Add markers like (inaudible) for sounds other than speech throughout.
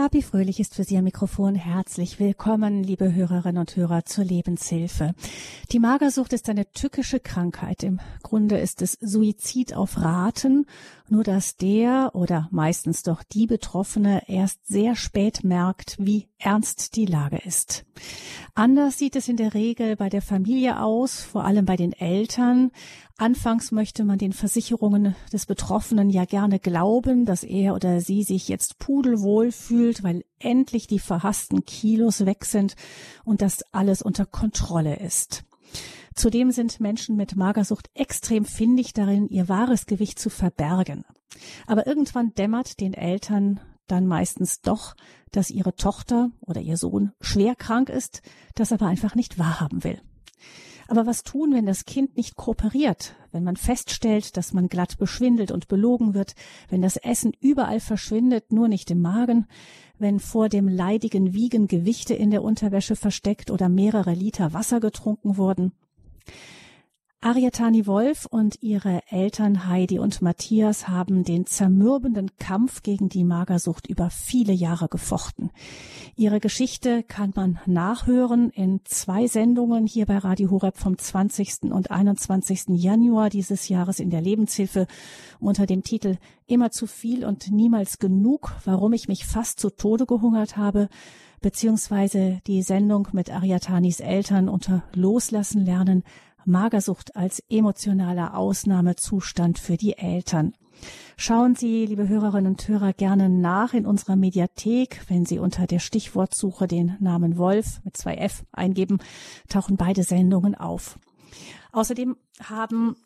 Gabi Fröhlich ist für Sie am Mikrofon. Herzlich willkommen, liebe Hörerinnen und Hörer zur Lebenshilfe. Die Magersucht ist eine tückische Krankheit. Im Grunde ist es Suizid auf Raten, nur dass der oder meistens doch die Betroffene erst sehr spät merkt, wie ernst die Lage ist. Anders sieht es in der Regel bei der Familie aus, vor allem bei den Eltern. Anfangs möchte man den Versicherungen des Betroffenen ja gerne glauben, dass er oder sie sich jetzt pudelwohl fühlt, weil endlich die verhassten Kilos weg sind und dass alles unter Kontrolle ist. Zudem sind Menschen mit Magersucht extrem findig darin, ihr wahres Gewicht zu verbergen. Aber irgendwann dämmert den Eltern dann meistens doch, dass ihre Tochter oder ihr Sohn schwer krank ist, das aber einfach nicht wahrhaben will. Aber was tun, wenn das Kind nicht kooperiert, wenn man feststellt, dass man glatt beschwindelt und belogen wird, wenn das Essen überall verschwindet, nur nicht im Magen, wenn vor dem leidigen Wiegen Gewichte in der Unterwäsche versteckt oder mehrere Liter Wasser getrunken wurden? Ariatani Wolf und ihre Eltern Heidi und Matthias haben den zermürbenden Kampf gegen die Magersucht über viele Jahre gefochten. Ihre Geschichte kann man nachhören in zwei Sendungen hier bei Radio Horeb vom 20. und 21. Januar dieses Jahres in der Lebenshilfe unter dem Titel Immer zu viel und niemals genug, warum ich mich fast zu Tode gehungert habe beziehungsweise die Sendung mit Ariatanis Eltern unter Loslassen lernen, Magersucht als emotionaler Ausnahmezustand für die Eltern. Schauen Sie, liebe Hörerinnen und Hörer, gerne nach in unserer Mediathek. Wenn Sie unter der Stichwortsuche den Namen Wolf mit zwei F eingeben, tauchen beide Sendungen auf. Außerdem haben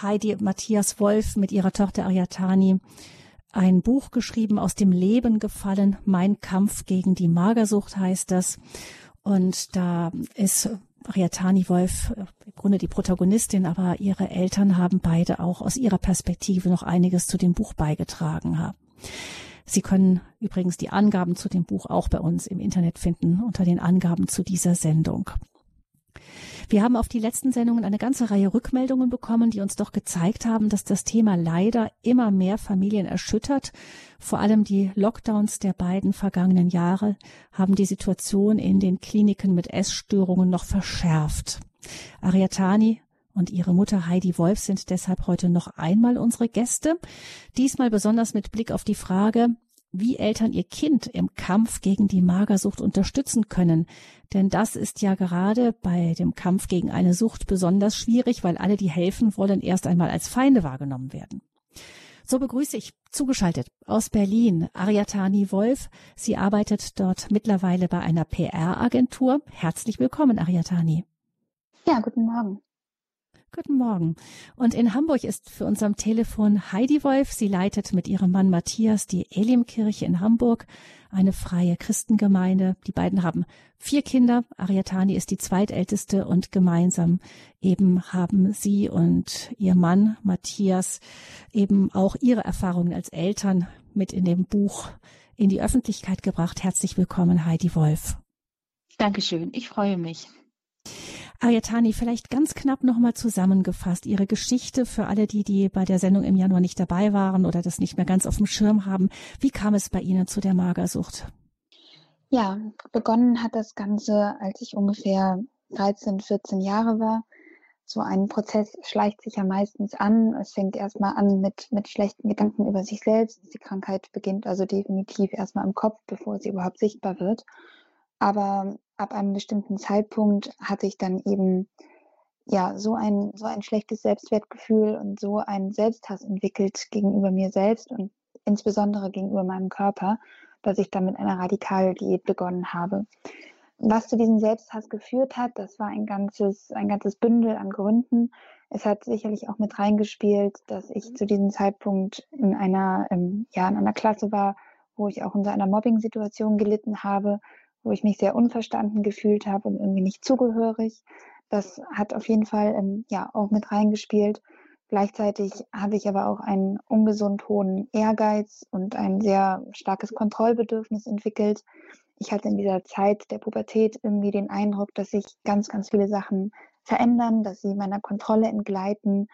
Heidi Matthias Wolf mit ihrer Tochter Ariatani ein Buch geschrieben, aus dem Leben gefallen. Mein Kampf gegen die Magersucht heißt das. Und da ist Ariatani Wolf äh, im Grunde die Protagonistin, aber ihre Eltern haben beide auch aus ihrer Perspektive noch einiges zu dem Buch beigetragen haben. Sie können übrigens die Angaben zu dem Buch auch bei uns im Internet finden unter den Angaben zu dieser Sendung. Wir haben auf die letzten Sendungen eine ganze Reihe Rückmeldungen bekommen, die uns doch gezeigt haben, dass das Thema leider immer mehr Familien erschüttert. Vor allem die Lockdowns der beiden vergangenen Jahre haben die Situation in den Kliniken mit Essstörungen noch verschärft. Ariatani und ihre Mutter Heidi Wolf sind deshalb heute noch einmal unsere Gäste. Diesmal besonders mit Blick auf die Frage, wie Eltern ihr Kind im Kampf gegen die Magersucht unterstützen können. Denn das ist ja gerade bei dem Kampf gegen eine Sucht besonders schwierig, weil alle, die helfen wollen, erst einmal als Feinde wahrgenommen werden. So begrüße ich zugeschaltet aus Berlin Ariatani Wolf. Sie arbeitet dort mittlerweile bei einer PR-Agentur. Herzlich willkommen, Ariatani. Ja, guten Morgen. Guten Morgen. Und in Hamburg ist für uns am Telefon Heidi Wolf. Sie leitet mit ihrem Mann Matthias die Elimkirche in Hamburg, eine freie Christengemeinde. Die beiden haben vier Kinder. Ariatani ist die zweitälteste und gemeinsam eben haben sie und ihr Mann Matthias eben auch ihre Erfahrungen als Eltern mit in dem Buch in die Öffentlichkeit gebracht. Herzlich willkommen, Heidi Wolf. Dankeschön. Ich freue mich. Ayatani, vielleicht ganz knapp nochmal zusammengefasst, Ihre Geschichte für alle die, die bei der Sendung im Januar nicht dabei waren oder das nicht mehr ganz auf dem Schirm haben. Wie kam es bei Ihnen zu der Magersucht? Ja, begonnen hat das Ganze, als ich ungefähr 13, 14 Jahre war. So ein Prozess schleicht sich ja meistens an. Es fängt erstmal an mit, mit schlechten Gedanken über sich selbst. Die Krankheit beginnt also definitiv erstmal im Kopf, bevor sie überhaupt sichtbar wird. Aber ab einem bestimmten Zeitpunkt hatte ich dann eben ja so ein so ein schlechtes Selbstwertgefühl und so einen Selbsthass entwickelt gegenüber mir selbst und insbesondere gegenüber meinem Körper, dass ich dann mit einer Radikaldiät begonnen habe. Was zu diesem Selbsthass geführt hat, das war ein ganzes ein ganzes Bündel an Gründen. Es hat sicherlich auch mit reingespielt, dass ich zu diesem Zeitpunkt in einer ähm, ja in einer Klasse war, wo ich auch unter einer Mobbing-Situation gelitten habe wo ich mich sehr unverstanden gefühlt habe und irgendwie nicht zugehörig. Das hat auf jeden Fall ähm, ja auch mit reingespielt. Gleichzeitig habe ich aber auch einen ungesund hohen Ehrgeiz und ein sehr starkes Kontrollbedürfnis entwickelt. Ich hatte in dieser Zeit der Pubertät irgendwie den Eindruck, dass sich ganz, ganz viele Sachen verändern, dass sie meiner Kontrolle entgleiten,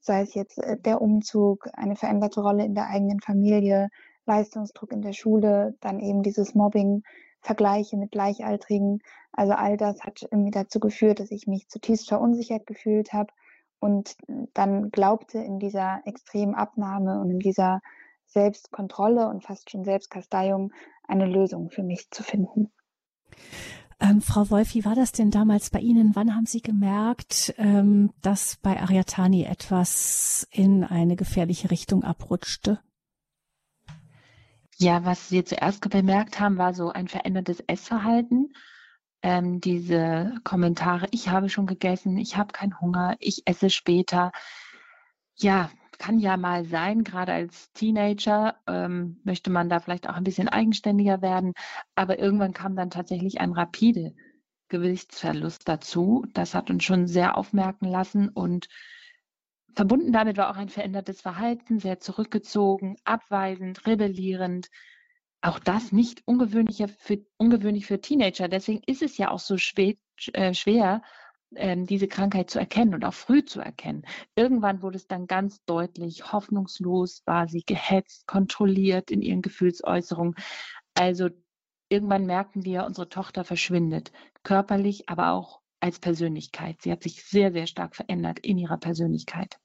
sei es jetzt äh, der Umzug, eine veränderte Rolle in der eigenen Familie, Leistungsdruck in der Schule, dann eben dieses Mobbing, Vergleiche mit Gleichaltrigen. Also all das hat irgendwie dazu geführt, dass ich mich zutiefst verunsichert gefühlt habe und dann glaubte in dieser extremen Abnahme und in dieser Selbstkontrolle und fast schon Selbstkasteiung eine Lösung für mich zu finden. Ähm, Frau Wolf, wie war das denn damals bei Ihnen? Wann haben Sie gemerkt, ähm, dass bei Ariatani etwas in eine gefährliche Richtung abrutschte? Ja, was wir zuerst bemerkt haben, war so ein verändertes Essverhalten. Ähm, diese Kommentare, ich habe schon gegessen, ich habe keinen Hunger, ich esse später. Ja, kann ja mal sein, gerade als Teenager ähm, möchte man da vielleicht auch ein bisschen eigenständiger werden, aber irgendwann kam dann tatsächlich ein rapide Gewichtsverlust dazu. Das hat uns schon sehr aufmerken lassen und verbunden damit war auch ein verändertes Verhalten, sehr zurückgezogen, abweisend, rebellierend. Auch das nicht ungewöhnlich für, ungewöhnlich für Teenager. Deswegen ist es ja auch so schwer, äh, schwer ähm, diese Krankheit zu erkennen und auch früh zu erkennen. Irgendwann wurde es dann ganz deutlich, hoffnungslos war sie gehetzt, kontrolliert in ihren Gefühlsäußerungen. Also irgendwann merken wir, unsere Tochter verschwindet, körperlich, aber auch als Persönlichkeit. Sie hat sich sehr, sehr stark verändert in ihrer Persönlichkeit.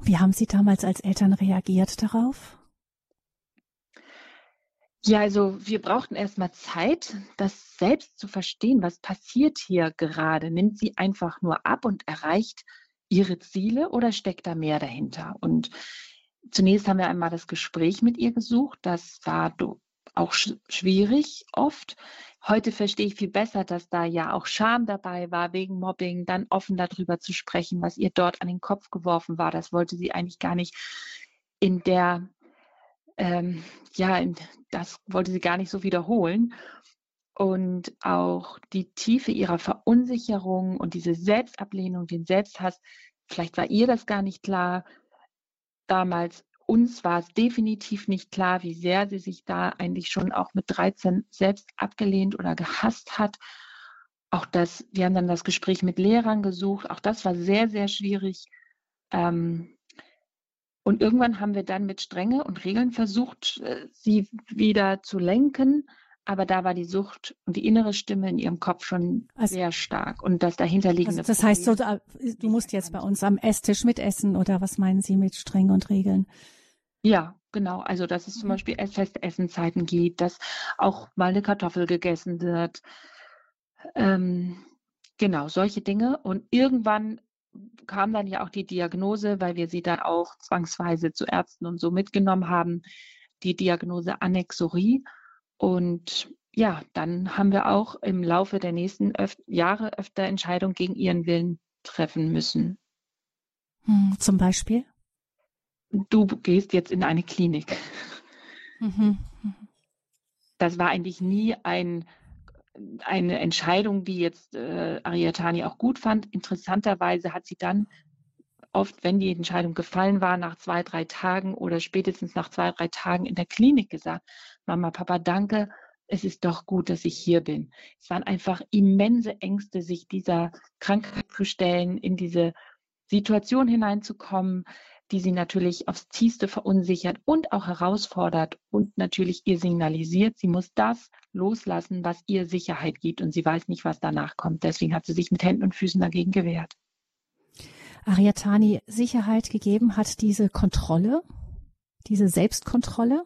Wie haben Sie damals als Eltern reagiert darauf? Ja, also wir brauchten erstmal Zeit, das selbst zu verstehen, was passiert hier gerade. Nimmt sie einfach nur ab und erreicht ihre Ziele oder steckt da mehr dahinter? Und zunächst haben wir einmal das Gespräch mit ihr gesucht. Das war auch schwierig oft. Heute verstehe ich viel besser, dass da ja auch Scham dabei war wegen Mobbing, dann offen darüber zu sprechen, was ihr dort an den Kopf geworfen war. Das wollte sie eigentlich gar nicht in der ähm, ja, das wollte sie gar nicht so wiederholen. Und auch die Tiefe ihrer Verunsicherung und diese Selbstablehnung, den Selbsthass, vielleicht war ihr das gar nicht klar. Damals uns war es definitiv nicht klar, wie sehr sie sich da eigentlich schon auch mit 13 selbst abgelehnt oder gehasst hat. Auch das, wir haben dann das Gespräch mit Lehrern gesucht. Auch das war sehr, sehr schwierig. Ähm, und irgendwann haben wir dann mit Strenge und Regeln versucht, äh, sie wieder zu lenken. Aber da war die Sucht und die innere Stimme in ihrem Kopf schon also, sehr stark. Und das dahinterliegende. Also das heißt, so, du musst jetzt bei uns am Esstisch mitessen oder was meinen Sie mit Strenge und Regeln? Ja, genau. Also, dass es zum mhm. Beispiel feste Essenzeiten gibt, dass auch mal eine Kartoffel gegessen wird. Ähm, genau, solche Dinge. Und irgendwann kam dann ja auch die Diagnose, weil wir sie dann auch zwangsweise zu Ärzten und so mitgenommen haben, die Diagnose Annexorie. Und ja, dann haben wir auch im Laufe der nächsten öf Jahre öfter Entscheidungen gegen ihren Willen treffen müssen. Hm, zum Beispiel? Du gehst jetzt in eine Klinik. Mhm. mhm. Das war eigentlich nie ein eine Entscheidung, die jetzt äh, Ariatani auch gut fand. Interessanterweise hat sie dann oft, wenn die Entscheidung gefallen war, nach zwei, drei Tagen oder spätestens nach zwei, drei Tagen in der Klinik gesagt, Mama, Papa, danke, es ist doch gut, dass ich hier bin. Es waren einfach immense Ängste, sich dieser Krankheit zu stellen, in diese Situation hineinzukommen, die sie natürlich aufs tiefste verunsichert und auch herausfordert und natürlich ihr signalisiert, sie muss das loslassen, was ihr Sicherheit gibt und sie weiß nicht, was danach kommt. Deswegen hat sie sich mit Händen und Füßen dagegen gewehrt. Ariatani Sicherheit gegeben hat diese Kontrolle, diese Selbstkontrolle?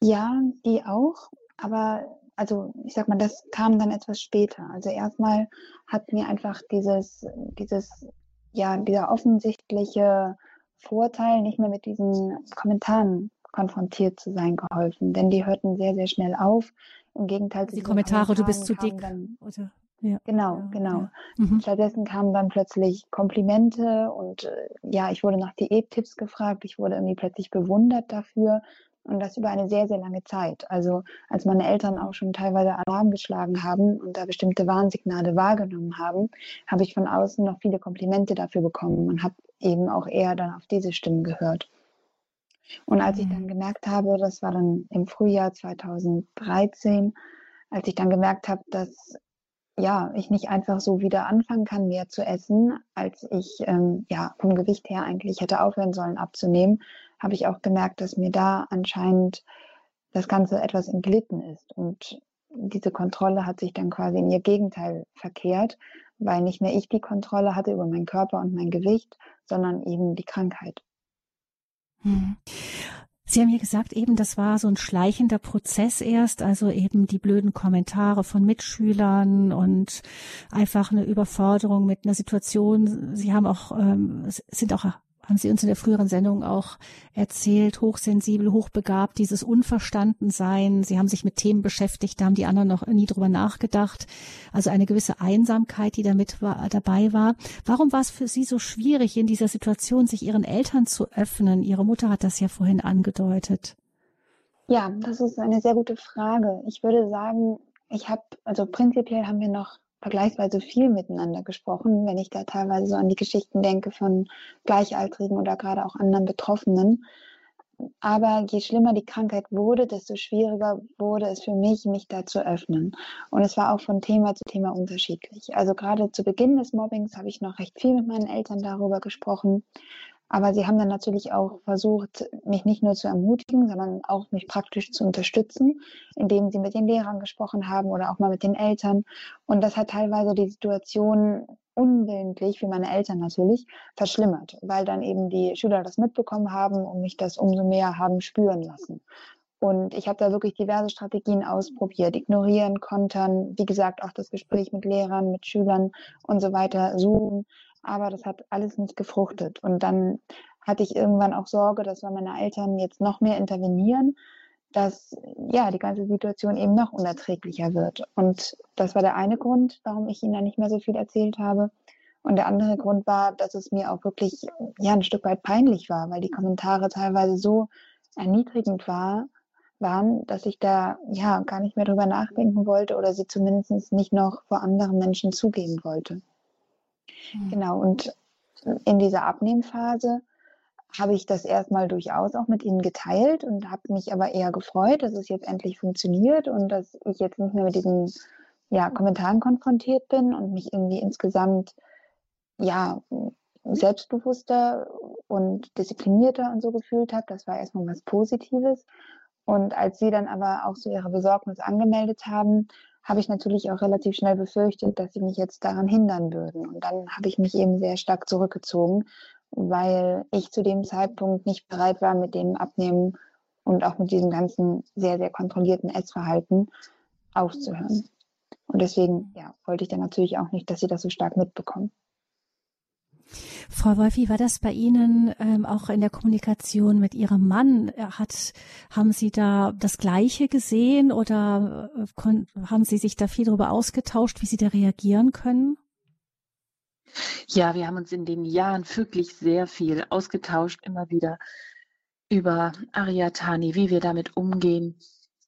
Ja, die auch, aber also ich sag mal, das kam dann etwas später. Also erstmal hat mir einfach dieses, dieses ja, dieser offensichtliche Vorteil, nicht mehr mit diesen Kommentaren konfrontiert zu sein, geholfen. Denn die hörten sehr, sehr schnell auf. Im Gegenteil die Kommentare, du bist zu dick. Dann, oder? Ja. Genau, ja, genau. Ja. Mhm. Stattdessen kamen dann plötzlich Komplimente und äh, ja, ich wurde nach Diättipps gefragt. Ich wurde irgendwie plötzlich bewundert dafür und das über eine sehr, sehr lange Zeit. Also als meine Eltern auch schon teilweise Alarm geschlagen haben und da bestimmte Warnsignale wahrgenommen haben, habe ich von außen noch viele Komplimente dafür bekommen und habe eben auch eher dann auf diese Stimmen gehört. Und als ich mhm. dann gemerkt habe, das war dann im Frühjahr 2013, als ich dann gemerkt habe, dass ja, ich nicht einfach so wieder anfangen kann, mehr zu essen, als ich ähm, ja vom Gewicht her eigentlich hätte aufhören sollen abzunehmen, habe ich auch gemerkt, dass mir da anscheinend das Ganze etwas entglitten ist. Und diese Kontrolle hat sich dann quasi in ihr Gegenteil verkehrt, weil nicht mehr ich die Kontrolle hatte über meinen Körper und mein Gewicht, sondern eben die Krankheit. Hm. Sie haben ja gesagt, eben das war so ein schleichender Prozess erst, also eben die blöden Kommentare von Mitschülern und einfach eine Überforderung mit einer Situation. Sie haben auch ähm, sind auch haben Sie uns in der früheren Sendung auch erzählt, hochsensibel, hochbegabt, dieses Unverstandensein. Sie haben sich mit Themen beschäftigt, da haben die anderen noch nie drüber nachgedacht. Also eine gewisse Einsamkeit, die damit war, dabei war. Warum war es für Sie so schwierig, in dieser Situation sich Ihren Eltern zu öffnen? Ihre Mutter hat das ja vorhin angedeutet. Ja, das ist eine sehr gute Frage. Ich würde sagen, ich habe, also prinzipiell haben wir noch vergleichsweise viel miteinander gesprochen, wenn ich da teilweise so an die Geschichten denke von Gleichaltrigen oder gerade auch anderen Betroffenen. Aber je schlimmer die Krankheit wurde, desto schwieriger wurde es für mich, mich da zu öffnen. Und es war auch von Thema zu Thema unterschiedlich. Also gerade zu Beginn des Mobbings habe ich noch recht viel mit meinen Eltern darüber gesprochen. Aber sie haben dann natürlich auch versucht, mich nicht nur zu ermutigen, sondern auch mich praktisch zu unterstützen, indem sie mit den Lehrern gesprochen haben oder auch mal mit den Eltern. Und das hat teilweise die Situation unwillentlich, für meine Eltern natürlich, verschlimmert, weil dann eben die Schüler das mitbekommen haben und mich das umso mehr haben spüren lassen. Und ich habe da wirklich diverse Strategien ausprobiert, ignorieren, kontern, wie gesagt, auch das Gespräch mit Lehrern, mit Schülern und so weiter suchen aber das hat alles nicht gefruchtet. Und dann hatte ich irgendwann auch Sorge, dass wenn meine Eltern jetzt noch mehr intervenieren, dass ja die ganze Situation eben noch unerträglicher wird. Und das war der eine Grund, warum ich ihnen da nicht mehr so viel erzählt habe. Und der andere Grund war, dass es mir auch wirklich ja ein Stück weit peinlich war, weil die Kommentare teilweise so erniedrigend war, waren, dass ich da ja gar nicht mehr drüber nachdenken wollte oder sie zumindest nicht noch vor anderen Menschen zugeben wollte. Mhm. Genau, und in dieser Abnehmphase habe ich das erstmal durchaus auch mit ihnen geteilt und habe mich aber eher gefreut, dass es jetzt endlich funktioniert und dass ich jetzt nicht mehr mit diesen ja, Kommentaren konfrontiert bin und mich irgendwie insgesamt ja selbstbewusster und disziplinierter und so gefühlt habe. Das war erstmal was Positives. Und als sie dann aber auch so ihre Besorgnis angemeldet haben, habe ich natürlich auch relativ schnell befürchtet, dass sie mich jetzt daran hindern würden. Und dann habe ich mich eben sehr stark zurückgezogen, weil ich zu dem Zeitpunkt nicht bereit war, mit dem Abnehmen und auch mit diesem ganzen sehr, sehr kontrollierten Essverhalten aufzuhören. Und deswegen ja, wollte ich dann natürlich auch nicht, dass sie das so stark mitbekommen. Frau Wolf, wie war das bei Ihnen ähm, auch in der Kommunikation mit Ihrem Mann? Hat, haben Sie da das Gleiche gesehen oder äh, haben Sie sich da viel darüber ausgetauscht, wie Sie da reagieren können? Ja, wir haben uns in den Jahren wirklich sehr viel ausgetauscht, immer wieder über Ariatani, wie wir damit umgehen,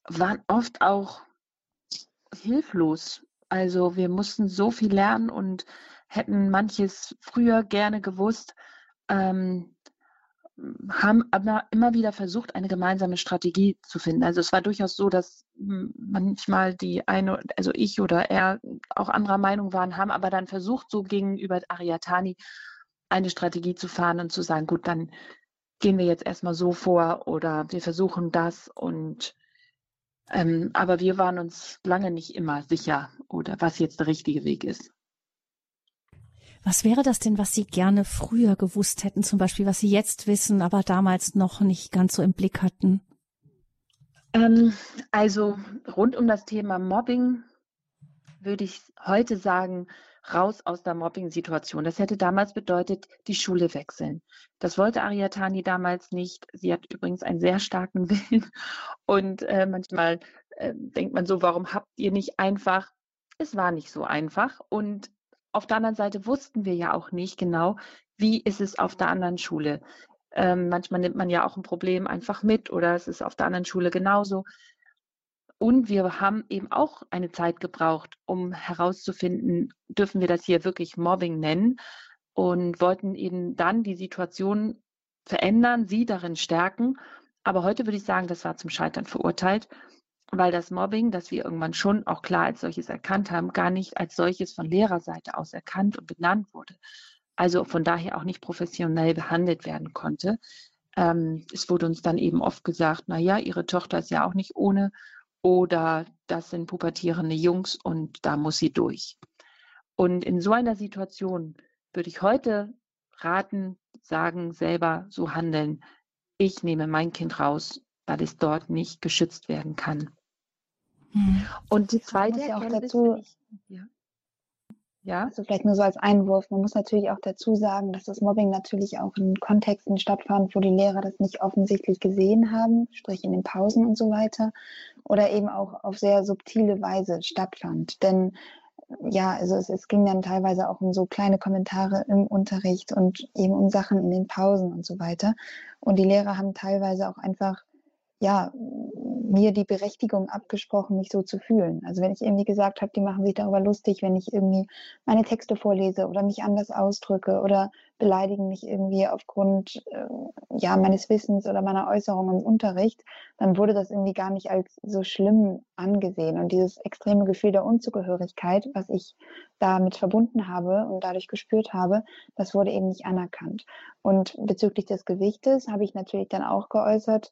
waren oft auch hilflos. Also wir mussten so viel lernen und hätten manches früher gerne gewusst, ähm, haben aber immer wieder versucht, eine gemeinsame Strategie zu finden. Also es war durchaus so, dass manchmal die eine, also ich oder er auch anderer Meinung waren, haben aber dann versucht, so gegenüber Ariatani eine Strategie zu fahren und zu sagen, gut, dann gehen wir jetzt erstmal so vor oder wir versuchen das und ähm, aber wir waren uns lange nicht immer sicher oder was jetzt der richtige Weg ist. Was wäre das denn, was Sie gerne früher gewusst hätten, zum Beispiel, was Sie jetzt wissen, aber damals noch nicht ganz so im Blick hatten? Ähm, also rund um das Thema Mobbing würde ich heute sagen, raus aus der Mobbing-Situation. Das hätte damals bedeutet, die Schule wechseln. Das wollte Ariatani damals nicht. Sie hat übrigens einen sehr starken (laughs) Willen. Und äh, manchmal äh, denkt man so, warum habt ihr nicht einfach? Es war nicht so einfach. Und auf der anderen Seite wussten wir ja auch nicht genau, wie ist es auf der anderen Schule. Ähm, manchmal nimmt man ja auch ein Problem einfach mit oder es ist auf der anderen Schule genauso. Und wir haben eben auch eine Zeit gebraucht, um herauszufinden, dürfen wir das hier wirklich Mobbing nennen und wollten eben dann die Situation verändern, sie darin stärken. Aber heute würde ich sagen, das war zum Scheitern verurteilt weil das Mobbing, das wir irgendwann schon auch klar als solches erkannt haben, gar nicht als solches von Lehrerseite aus erkannt und benannt wurde. Also von daher auch nicht professionell behandelt werden konnte. Ähm, es wurde uns dann eben oft gesagt, na ja, ihre Tochter ist ja auch nicht ohne oder das sind pubertierende Jungs und da muss sie durch. Und in so einer Situation würde ich heute raten, sagen, selber so handeln. Ich nehme mein Kind raus, weil es dort nicht geschützt werden kann. Hm. Und die zweite ja auch dazu, ich, ja. Ja. Also vielleicht nur so als Einwurf. Man muss natürlich auch dazu sagen, dass das Mobbing natürlich auch in Kontexten stattfand, wo die Lehrer das nicht offensichtlich gesehen haben, sprich in den Pausen und so weiter, oder eben auch auf sehr subtile Weise stattfand. Denn ja, also es, es ging dann teilweise auch um so kleine Kommentare im Unterricht und eben um Sachen in den Pausen und so weiter. Und die Lehrer haben teilweise auch einfach ja, mir die Berechtigung abgesprochen, mich so zu fühlen. Also wenn ich irgendwie gesagt habe, die machen sich darüber lustig, wenn ich irgendwie meine Texte vorlese oder mich anders ausdrücke oder beleidigen mich irgendwie aufgrund äh, ja meines Wissens oder meiner Äußerungen im Unterricht, dann wurde das irgendwie gar nicht als so schlimm angesehen. Und dieses extreme Gefühl der Unzugehörigkeit, was ich damit verbunden habe und dadurch gespürt habe, das wurde eben nicht anerkannt. Und bezüglich des Gewichtes habe ich natürlich dann auch geäußert,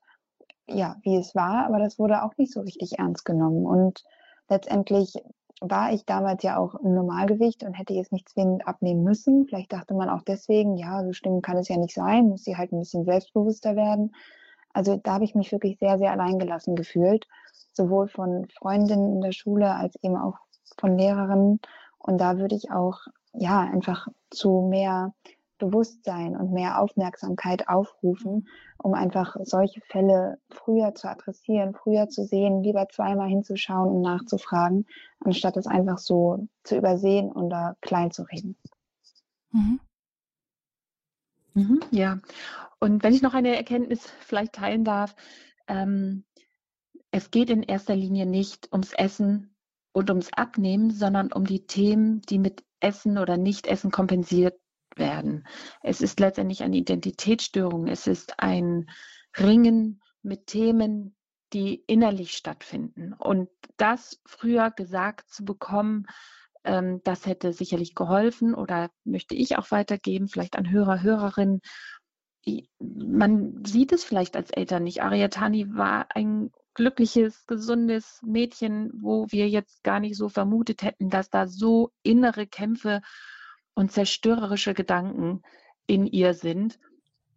ja, wie es war, aber das wurde auch nicht so richtig ernst genommen. Und letztendlich war ich damals ja auch im Normalgewicht und hätte jetzt nicht zwingend abnehmen müssen. Vielleicht dachte man auch deswegen, ja, so schlimm kann es ja nicht sein, muss sie halt ein bisschen selbstbewusster werden. Also da habe ich mich wirklich sehr, sehr alleingelassen gefühlt, sowohl von Freundinnen in der Schule als eben auch von Lehrerinnen. Und da würde ich auch, ja, einfach zu mehr Bewusstsein und mehr Aufmerksamkeit aufrufen, um einfach solche Fälle früher zu adressieren, früher zu sehen, lieber zweimal hinzuschauen und nachzufragen, anstatt es einfach so zu übersehen oder klein zu reden. Mhm. Mhm, ja, und wenn ich noch eine Erkenntnis vielleicht teilen darf, ähm, es geht in erster Linie nicht ums Essen und ums Abnehmen, sondern um die Themen, die mit Essen oder Nicht-Essen kompensiert werden. Es ist letztendlich eine Identitätsstörung. Es ist ein Ringen mit Themen, die innerlich stattfinden. Und das früher gesagt zu bekommen, ähm, das hätte sicherlich geholfen oder möchte ich auch weitergeben, vielleicht an Hörer, Hörerinnen. Man sieht es vielleicht als Eltern nicht. Ariatani war ein glückliches, gesundes Mädchen, wo wir jetzt gar nicht so vermutet hätten, dass da so innere Kämpfe und zerstörerische Gedanken in ihr sind.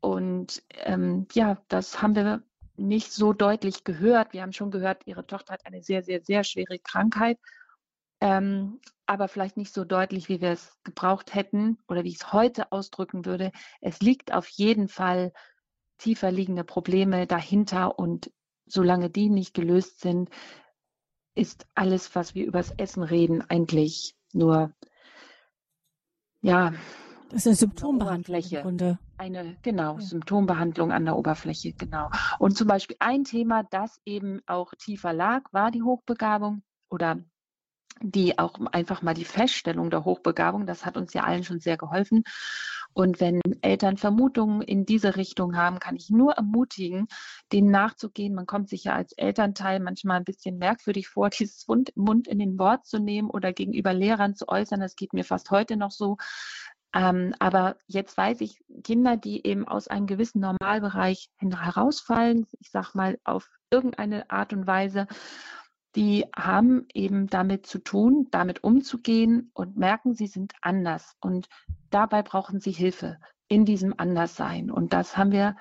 Und ähm, ja, das haben wir nicht so deutlich gehört. Wir haben schon gehört, ihre Tochter hat eine sehr, sehr, sehr schwere Krankheit, ähm, aber vielleicht nicht so deutlich, wie wir es gebraucht hätten oder wie ich es heute ausdrücken würde. Es liegt auf jeden Fall tiefer liegende Probleme dahinter und solange die nicht gelöst sind, ist alles, was wir übers Essen reden, eigentlich nur ja. Das ist eine Symptombehandlung im Grunde. Eine, genau, ja. Symptombehandlung an der Oberfläche, genau. Und zum Beispiel ein Thema, das eben auch tiefer lag, war die Hochbegabung oder die auch einfach mal die Feststellung der Hochbegabung, das hat uns ja allen schon sehr geholfen. Und wenn Eltern Vermutungen in diese Richtung haben, kann ich nur ermutigen, denen nachzugehen. Man kommt sich ja als Elternteil manchmal ein bisschen merkwürdig vor, (laughs) dieses Mund in den Wort zu nehmen oder gegenüber Lehrern zu äußern. Das geht mir fast heute noch so. Ähm, aber jetzt weiß ich, Kinder, die eben aus einem gewissen Normalbereich herausfallen, ich sag mal auf irgendeine Art und Weise, die haben eben damit zu tun, damit umzugehen und merken, sie sind anders. Und dabei brauchen sie Hilfe in diesem Anderssein. Und das haben wir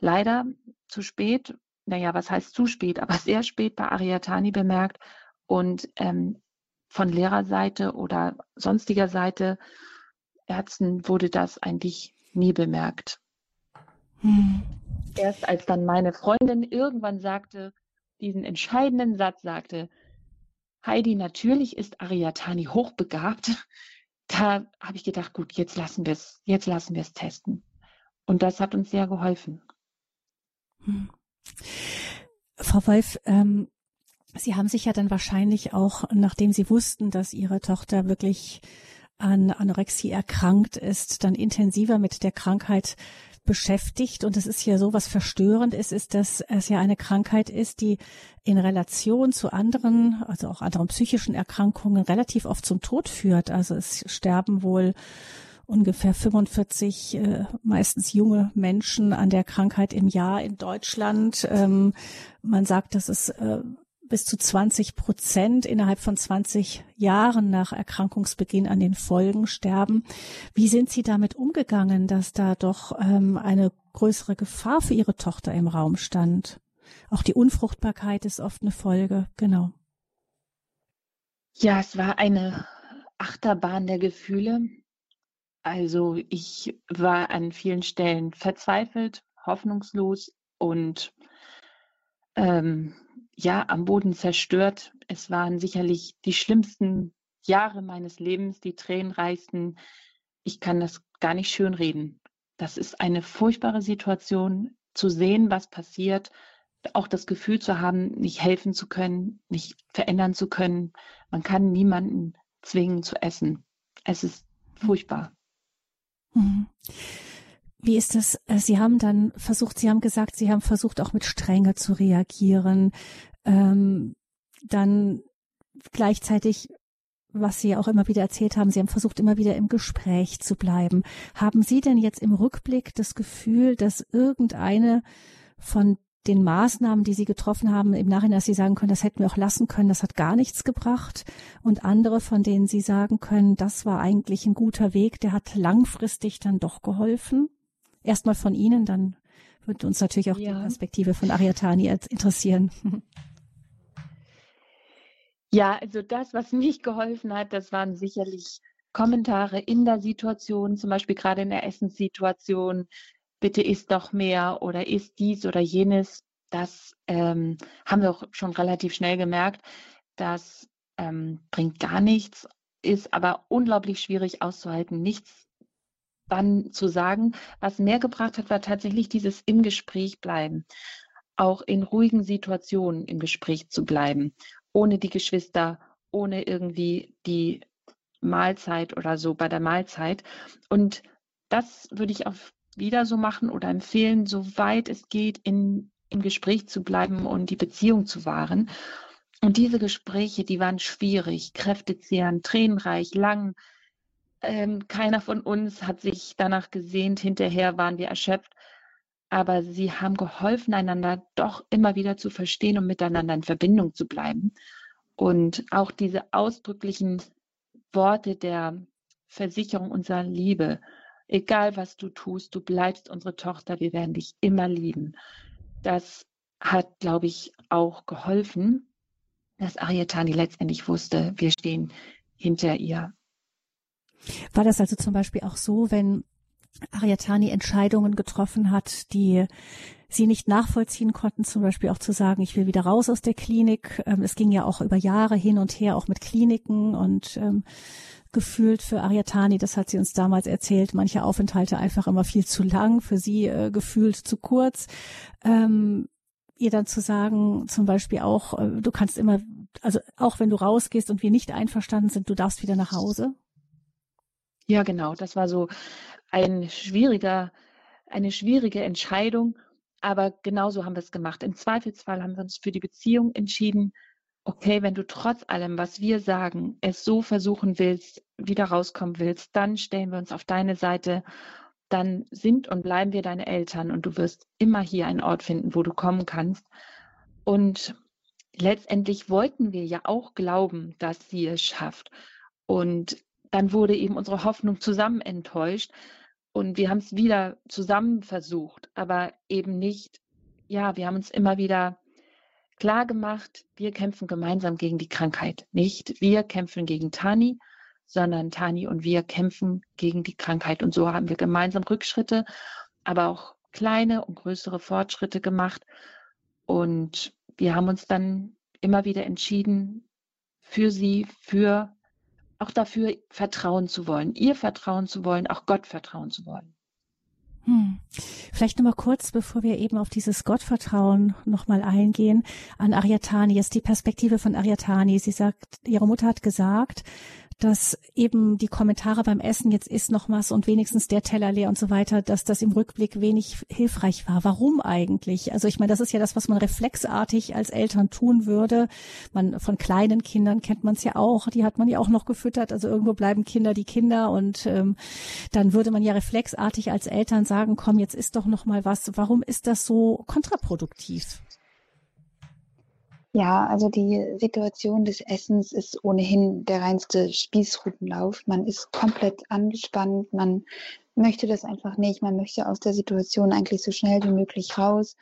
leider zu spät, naja, was heißt zu spät, aber (laughs) sehr spät bei Ariatani bemerkt. Und ähm, von Lehrerseite oder sonstiger Seite Ärzten wurde das eigentlich nie bemerkt. Hm. Erst als dann meine Freundin irgendwann sagte, diesen entscheidenden Satz sagte, Heidi, natürlich ist Ariatani hochbegabt. Da habe ich gedacht, gut, jetzt lassen wir es, jetzt lassen wir es testen. Und das hat uns sehr geholfen. Hm. Frau Wolf, ähm, Sie haben sich ja dann wahrscheinlich auch, nachdem Sie wussten, dass Ihre Tochter wirklich an Anorexie erkrankt ist, dann intensiver mit der Krankheit beschäftigt. Und es ist ja so, was verstörend ist, ist, dass es ja eine Krankheit ist, die in Relation zu anderen, also auch anderen psychischen Erkrankungen relativ oft zum Tod führt. Also es sterben wohl ungefähr 45 äh, meistens junge Menschen an der Krankheit im Jahr in Deutschland. Ähm, man sagt, dass es äh, bis zu 20 Prozent innerhalb von 20 Jahren nach Erkrankungsbeginn an den Folgen sterben. Wie sind Sie damit umgegangen, dass da doch ähm, eine größere Gefahr für Ihre Tochter im Raum stand? Auch die Unfruchtbarkeit ist oft eine Folge, genau. Ja, es war eine Achterbahn der Gefühle. Also ich war an vielen Stellen verzweifelt, hoffnungslos und ähm, ja, am Boden zerstört. Es waren sicherlich die schlimmsten Jahre meines Lebens, die tränenreichsten. Ich kann das gar nicht schönreden. Das ist eine furchtbare Situation, zu sehen, was passiert, auch das Gefühl zu haben, nicht helfen zu können, nicht verändern zu können. Man kann niemanden zwingen zu essen. Es ist furchtbar. Mhm. Wie ist das? Äh, Sie haben dann versucht, Sie haben gesagt, Sie haben versucht, auch mit Strenge zu reagieren. Ähm, dann gleichzeitig, was Sie auch immer wieder erzählt haben, Sie haben versucht, immer wieder im Gespräch zu bleiben. Haben Sie denn jetzt im Rückblick das Gefühl, dass irgendeine von den Maßnahmen, die Sie getroffen haben, im Nachhinein, dass Sie sagen können, das hätten wir auch lassen können, das hat gar nichts gebracht. Und andere, von denen Sie sagen können, das war eigentlich ein guter Weg, der hat langfristig dann doch geholfen? Erstmal von Ihnen, dann würde uns natürlich auch ja. die Perspektive von Ariatani interessieren. (laughs) Ja, also das, was nicht geholfen hat, das waren sicherlich Kommentare in der Situation, zum Beispiel gerade in der Essenssituation, bitte isst doch mehr oder isst dies oder jenes. Das ähm, haben wir auch schon relativ schnell gemerkt. Das ähm, bringt gar nichts, ist aber unglaublich schwierig auszuhalten, nichts dann zu sagen. Was mehr gebracht hat, war tatsächlich dieses im Gespräch bleiben. Auch in ruhigen Situationen im Gespräch zu bleiben, ohne die Geschwister, ohne irgendwie die Mahlzeit oder so bei der Mahlzeit. Und das würde ich auch wieder so machen oder empfehlen, soweit es geht, in, im Gespräch zu bleiben und die Beziehung zu wahren. Und diese Gespräche, die waren schwierig, kräftezehrend, tränenreich, lang. Ähm, keiner von uns hat sich danach gesehnt. Hinterher waren wir erschöpft. Aber sie haben geholfen, einander doch immer wieder zu verstehen und miteinander in Verbindung zu bleiben. Und auch diese ausdrücklichen Worte der Versicherung unserer Liebe, egal was du tust, du bleibst unsere Tochter, wir werden dich immer lieben. Das hat, glaube ich, auch geholfen, dass Arietani letztendlich wusste, wir stehen hinter ihr. War das also zum Beispiel auch so, wenn Arietani Entscheidungen getroffen hat, die sie nicht nachvollziehen konnten, zum Beispiel auch zu sagen, ich will wieder raus aus der Klinik. Ähm, es ging ja auch über Jahre hin und her, auch mit Kliniken und ähm, gefühlt für Ariatani, das hat sie uns damals erzählt, manche Aufenthalte einfach immer viel zu lang, für sie äh, gefühlt zu kurz. Ähm, ihr dann zu sagen, zum Beispiel auch, äh, du kannst immer, also auch wenn du rausgehst und wir nicht einverstanden sind, du darfst wieder nach Hause? Ja, genau. Das war so ein schwieriger, eine schwierige Entscheidung. Aber genauso haben wir es gemacht. Im Zweifelsfall haben wir uns für die Beziehung entschieden. Okay, wenn du trotz allem, was wir sagen, es so versuchen willst, wieder rauskommen willst, dann stellen wir uns auf deine Seite. Dann sind und bleiben wir deine Eltern und du wirst immer hier einen Ort finden, wo du kommen kannst. Und letztendlich wollten wir ja auch glauben, dass sie es schafft. Und dann wurde eben unsere Hoffnung zusammen enttäuscht. Und wir haben es wieder zusammen versucht, aber eben nicht, ja, wir haben uns immer wieder klar gemacht, wir kämpfen gemeinsam gegen die Krankheit. Nicht wir kämpfen gegen Tani, sondern Tani und wir kämpfen gegen die Krankheit. Und so haben wir gemeinsam Rückschritte, aber auch kleine und größere Fortschritte gemacht. Und wir haben uns dann immer wieder entschieden, für sie, für auch dafür vertrauen zu wollen, ihr vertrauen zu wollen, auch Gott vertrauen zu wollen. Hm. Vielleicht noch mal kurz, bevor wir eben auf dieses Gottvertrauen noch mal eingehen, an Ariatani. Jetzt die Perspektive von Ariatani. Sie sagt, ihre Mutter hat gesagt, dass eben die Kommentare beim Essen jetzt ist noch was und wenigstens der Teller leer und so weiter, dass das im Rückblick wenig hilfreich war. Warum eigentlich? Also ich meine, das ist ja das, was man reflexartig als Eltern tun würde. Man von kleinen Kindern kennt man es ja auch, die hat man ja auch noch gefüttert. Also irgendwo bleiben Kinder die Kinder und ähm, dann würde man ja reflexartig als Eltern sagen, komm, jetzt ist doch noch mal was. Warum ist das so kontraproduktiv? Ja, also die Situation des Essens ist ohnehin der reinste Spießrutenlauf. Man ist komplett angespannt, man möchte das einfach nicht, man möchte aus der Situation eigentlich so schnell wie möglich raus.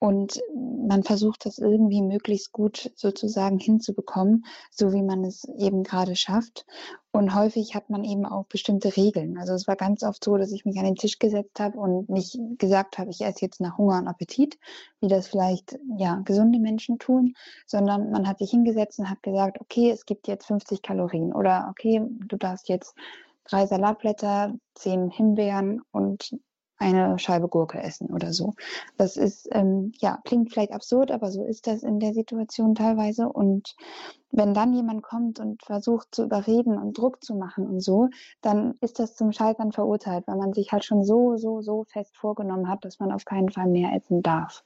Und man versucht das irgendwie möglichst gut sozusagen hinzubekommen, so wie man es eben gerade schafft. Und häufig hat man eben auch bestimmte Regeln. Also es war ganz oft so, dass ich mich an den Tisch gesetzt habe und nicht gesagt habe, ich esse jetzt nach Hunger und Appetit, wie das vielleicht ja gesunde Menschen tun, sondern man hat sich hingesetzt und hat gesagt, okay, es gibt jetzt 50 Kalorien oder okay, du darfst jetzt drei Salatblätter, zehn Himbeeren und eine Scheibe Gurke essen oder so. Das ist, ähm, ja, klingt vielleicht absurd, aber so ist das in der Situation teilweise. Und wenn dann jemand kommt und versucht zu überreden und Druck zu machen und so, dann ist das zum Scheitern verurteilt, weil man sich halt schon so, so, so fest vorgenommen hat, dass man auf keinen Fall mehr essen darf.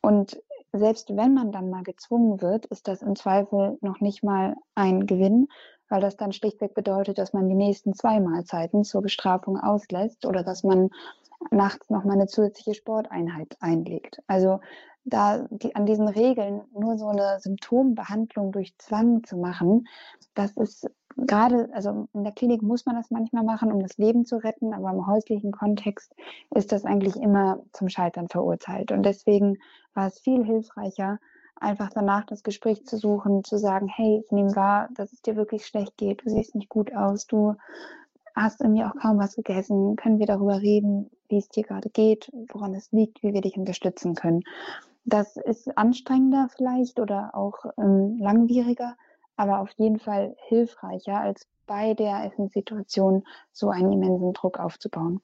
Und selbst wenn man dann mal gezwungen wird, ist das im Zweifel noch nicht mal ein Gewinn, weil das dann schlichtweg bedeutet, dass man die nächsten zwei Mahlzeiten zur Bestrafung auslässt oder dass man nachts noch mal eine zusätzliche Sporteinheit einlegt. Also da die, an diesen Regeln nur so eine Symptombehandlung durch Zwang zu machen, das ist gerade, also in der Klinik muss man das manchmal machen, um das Leben zu retten, aber im häuslichen Kontext ist das eigentlich immer zum Scheitern verurteilt. Und deswegen war es viel hilfreicher, einfach danach das Gespräch zu suchen, zu sagen, hey, ich nehme wahr, dass es dir wirklich schlecht geht, du siehst nicht gut aus, du hast irgendwie auch kaum was gegessen, können wir darüber reden, wie es dir gerade geht, woran es liegt, wie wir dich unterstützen können. Das ist anstrengender vielleicht oder auch ähm, langwieriger, aber auf jeden Fall hilfreicher, als bei der Essenssituation so einen immensen Druck aufzubauen.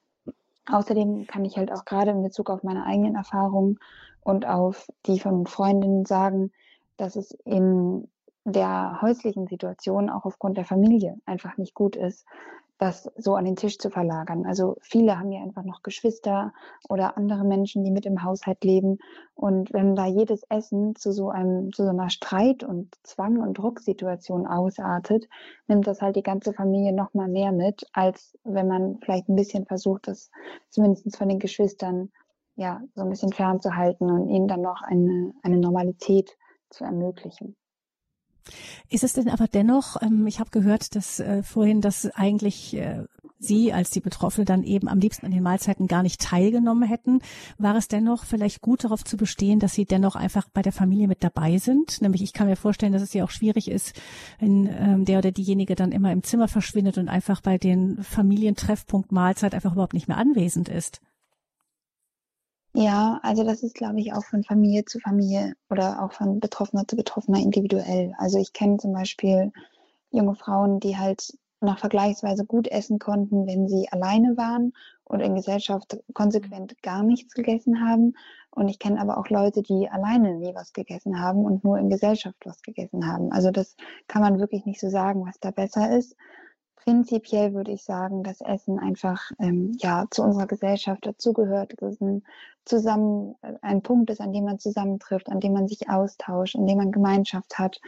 Außerdem kann ich halt auch gerade in Bezug auf meine eigenen Erfahrungen und auf die von Freundinnen sagen, dass es in der häuslichen Situation auch aufgrund der Familie einfach nicht gut ist, das so an den Tisch zu verlagern. Also viele haben ja einfach noch Geschwister oder andere Menschen, die mit im Haushalt leben. Und wenn da jedes Essen zu so einem, zu so einer Streit- und Zwang- und Drucksituation ausartet, nimmt das halt die ganze Familie noch mal mehr mit, als wenn man vielleicht ein bisschen versucht, das zumindest von den Geschwistern ja so ein bisschen fernzuhalten und ihnen dann noch eine, eine Normalität zu ermöglichen. Ist es denn aber dennoch, ähm, ich habe gehört, dass äh, vorhin, dass eigentlich äh, Sie als die Betroffene dann eben am liebsten an den Mahlzeiten gar nicht teilgenommen hätten. War es dennoch vielleicht gut darauf zu bestehen, dass Sie dennoch einfach bei der Familie mit dabei sind? Nämlich ich kann mir vorstellen, dass es ja auch schwierig ist, wenn ähm, der oder diejenige dann immer im Zimmer verschwindet und einfach bei den Familientreffpunkt Mahlzeit einfach überhaupt nicht mehr anwesend ist. Ja, also das ist, glaube ich, auch von Familie zu Familie oder auch von Betroffener zu Betroffener individuell. Also ich kenne zum Beispiel junge Frauen, die halt noch vergleichsweise gut essen konnten, wenn sie alleine waren und in Gesellschaft konsequent gar nichts gegessen haben. Und ich kenne aber auch Leute, die alleine nie was gegessen haben und nur in Gesellschaft was gegessen haben. Also das kann man wirklich nicht so sagen, was da besser ist prinzipiell würde ich sagen, dass Essen einfach ähm, ja zu unserer Gesellschaft dazugehört, es ein zusammen äh, ein Punkt ist, an dem man zusammentrifft, an dem man sich austauscht, an dem man Gemeinschaft hat.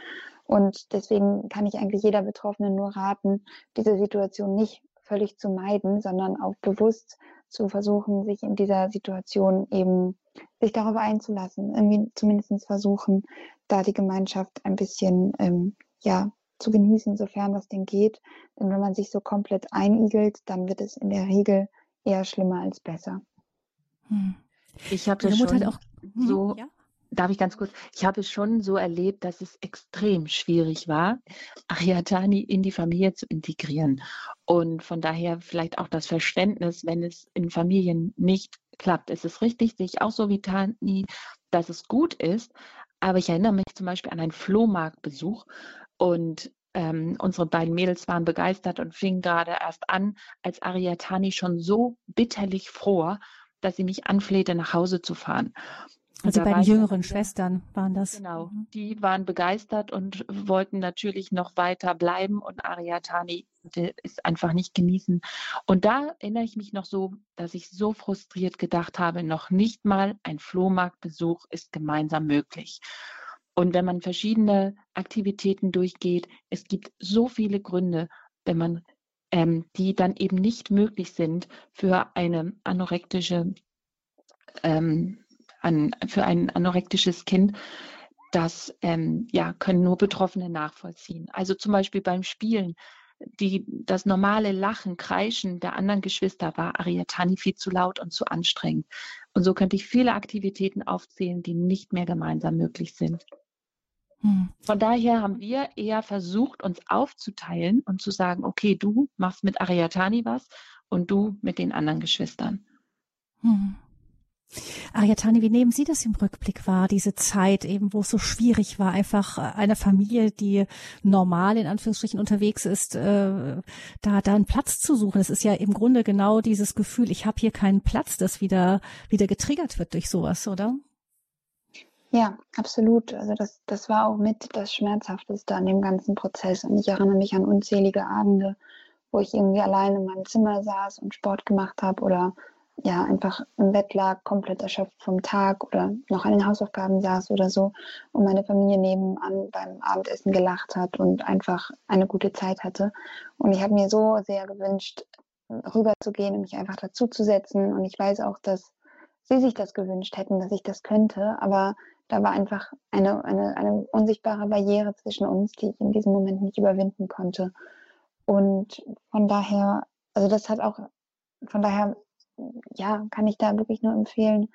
Und deswegen kann ich eigentlich jeder Betroffenen nur raten, diese Situation nicht völlig zu meiden, sondern auch bewusst zu versuchen, sich in dieser Situation eben sich darüber einzulassen, irgendwie zumindest versuchen, da die Gemeinschaft ein bisschen ähm, ja zu genießen, sofern das denn geht. Denn wenn man sich so komplett einigelt, dann wird es in der Regel eher schlimmer als besser. Hm. Ich habe das schon auch, hm, so, ja? darf ich ganz kurz, ich habe es schon so erlebt, dass es extrem schwierig war, Ariadani in die Familie zu integrieren. Und von daher vielleicht auch das Verständnis, wenn es in Familien nicht klappt. Es ist richtig, sehe ich auch so wie Tani, dass es gut ist. Aber ich erinnere mich zum Beispiel an einen Flohmarktbesuch und ähm, unsere beiden Mädels waren begeistert und fingen gerade erst an, als Ariatani schon so bitterlich fror, dass sie mich anflehte, nach Hause zu fahren. Also bei den jüngeren Schwestern waren das. Genau, mhm. die waren begeistert und wollten natürlich noch weiter bleiben und Ariatani es einfach nicht genießen. Und da erinnere ich mich noch so, dass ich so frustriert gedacht habe, noch nicht mal ein Flohmarktbesuch ist gemeinsam möglich. Und wenn man verschiedene Aktivitäten durchgeht, es gibt so viele Gründe, wenn man ähm, die dann eben nicht möglich sind für eine anorektische ähm, an, für ein anorektisches Kind, das ähm, ja, können nur Betroffene nachvollziehen. Also zum Beispiel beim Spielen, die, das normale Lachen, Kreischen der anderen Geschwister war Ariatani viel zu laut und zu anstrengend. Und so könnte ich viele Aktivitäten aufzählen, die nicht mehr gemeinsam möglich sind. Hm. Von daher haben wir eher versucht, uns aufzuteilen und zu sagen, okay, du machst mit Ariatani was und du mit den anderen Geschwistern. Hm. Ariatani, wie nehmen Sie das im Rückblick wahr, diese Zeit eben, wo es so schwierig war, einfach äh, eine Familie, die normal in Anführungsstrichen unterwegs ist, äh, da, da einen Platz zu suchen. Es ist ja im Grunde genau dieses Gefühl, ich habe hier keinen Platz, das wieder, wieder getriggert wird durch sowas, oder? Ja, absolut. Also das, das war auch mit das Schmerzhafteste an dem ganzen Prozess. Und ich erinnere mich an unzählige Abende, wo ich irgendwie allein in meinem Zimmer saß und Sport gemacht habe oder ja, einfach im Bett lag, komplett erschöpft vom Tag oder noch an den Hausaufgaben saß oder so und meine Familie nebenan beim Abendessen gelacht hat und einfach eine gute Zeit hatte. Und ich habe mir so sehr gewünscht, rüberzugehen und mich einfach dazuzusetzen. Und ich weiß auch, dass sie sich das gewünscht hätten, dass ich das könnte, aber da war einfach eine, eine, eine unsichtbare Barriere zwischen uns, die ich in diesem Moment nicht überwinden konnte. Und von daher, also das hat auch, von daher ja, kann ich da wirklich nur empfehlen,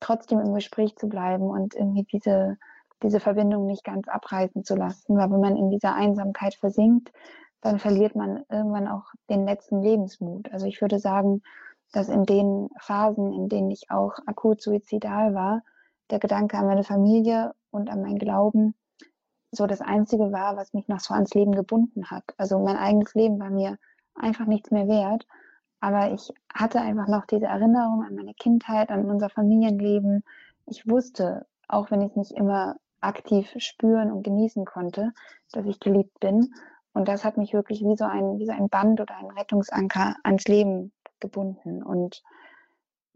trotzdem im Gespräch zu bleiben und irgendwie diese, diese Verbindung nicht ganz abreißen zu lassen. Weil wenn man in dieser Einsamkeit versinkt, dann verliert man irgendwann auch den letzten Lebensmut. Also ich würde sagen, dass in den Phasen, in denen ich auch akut suizidal war, der Gedanke an meine Familie und an meinen Glauben so das Einzige war, was mich noch so ans Leben gebunden hat. Also mein eigenes Leben war mir einfach nichts mehr wert. Aber ich hatte einfach noch diese Erinnerung an meine Kindheit, an unser Familienleben. Ich wusste, auch wenn ich nicht immer aktiv spüren und genießen konnte, dass ich geliebt bin. Und das hat mich wirklich wie so ein, wie so ein Band oder ein Rettungsanker ans Leben gebunden. Und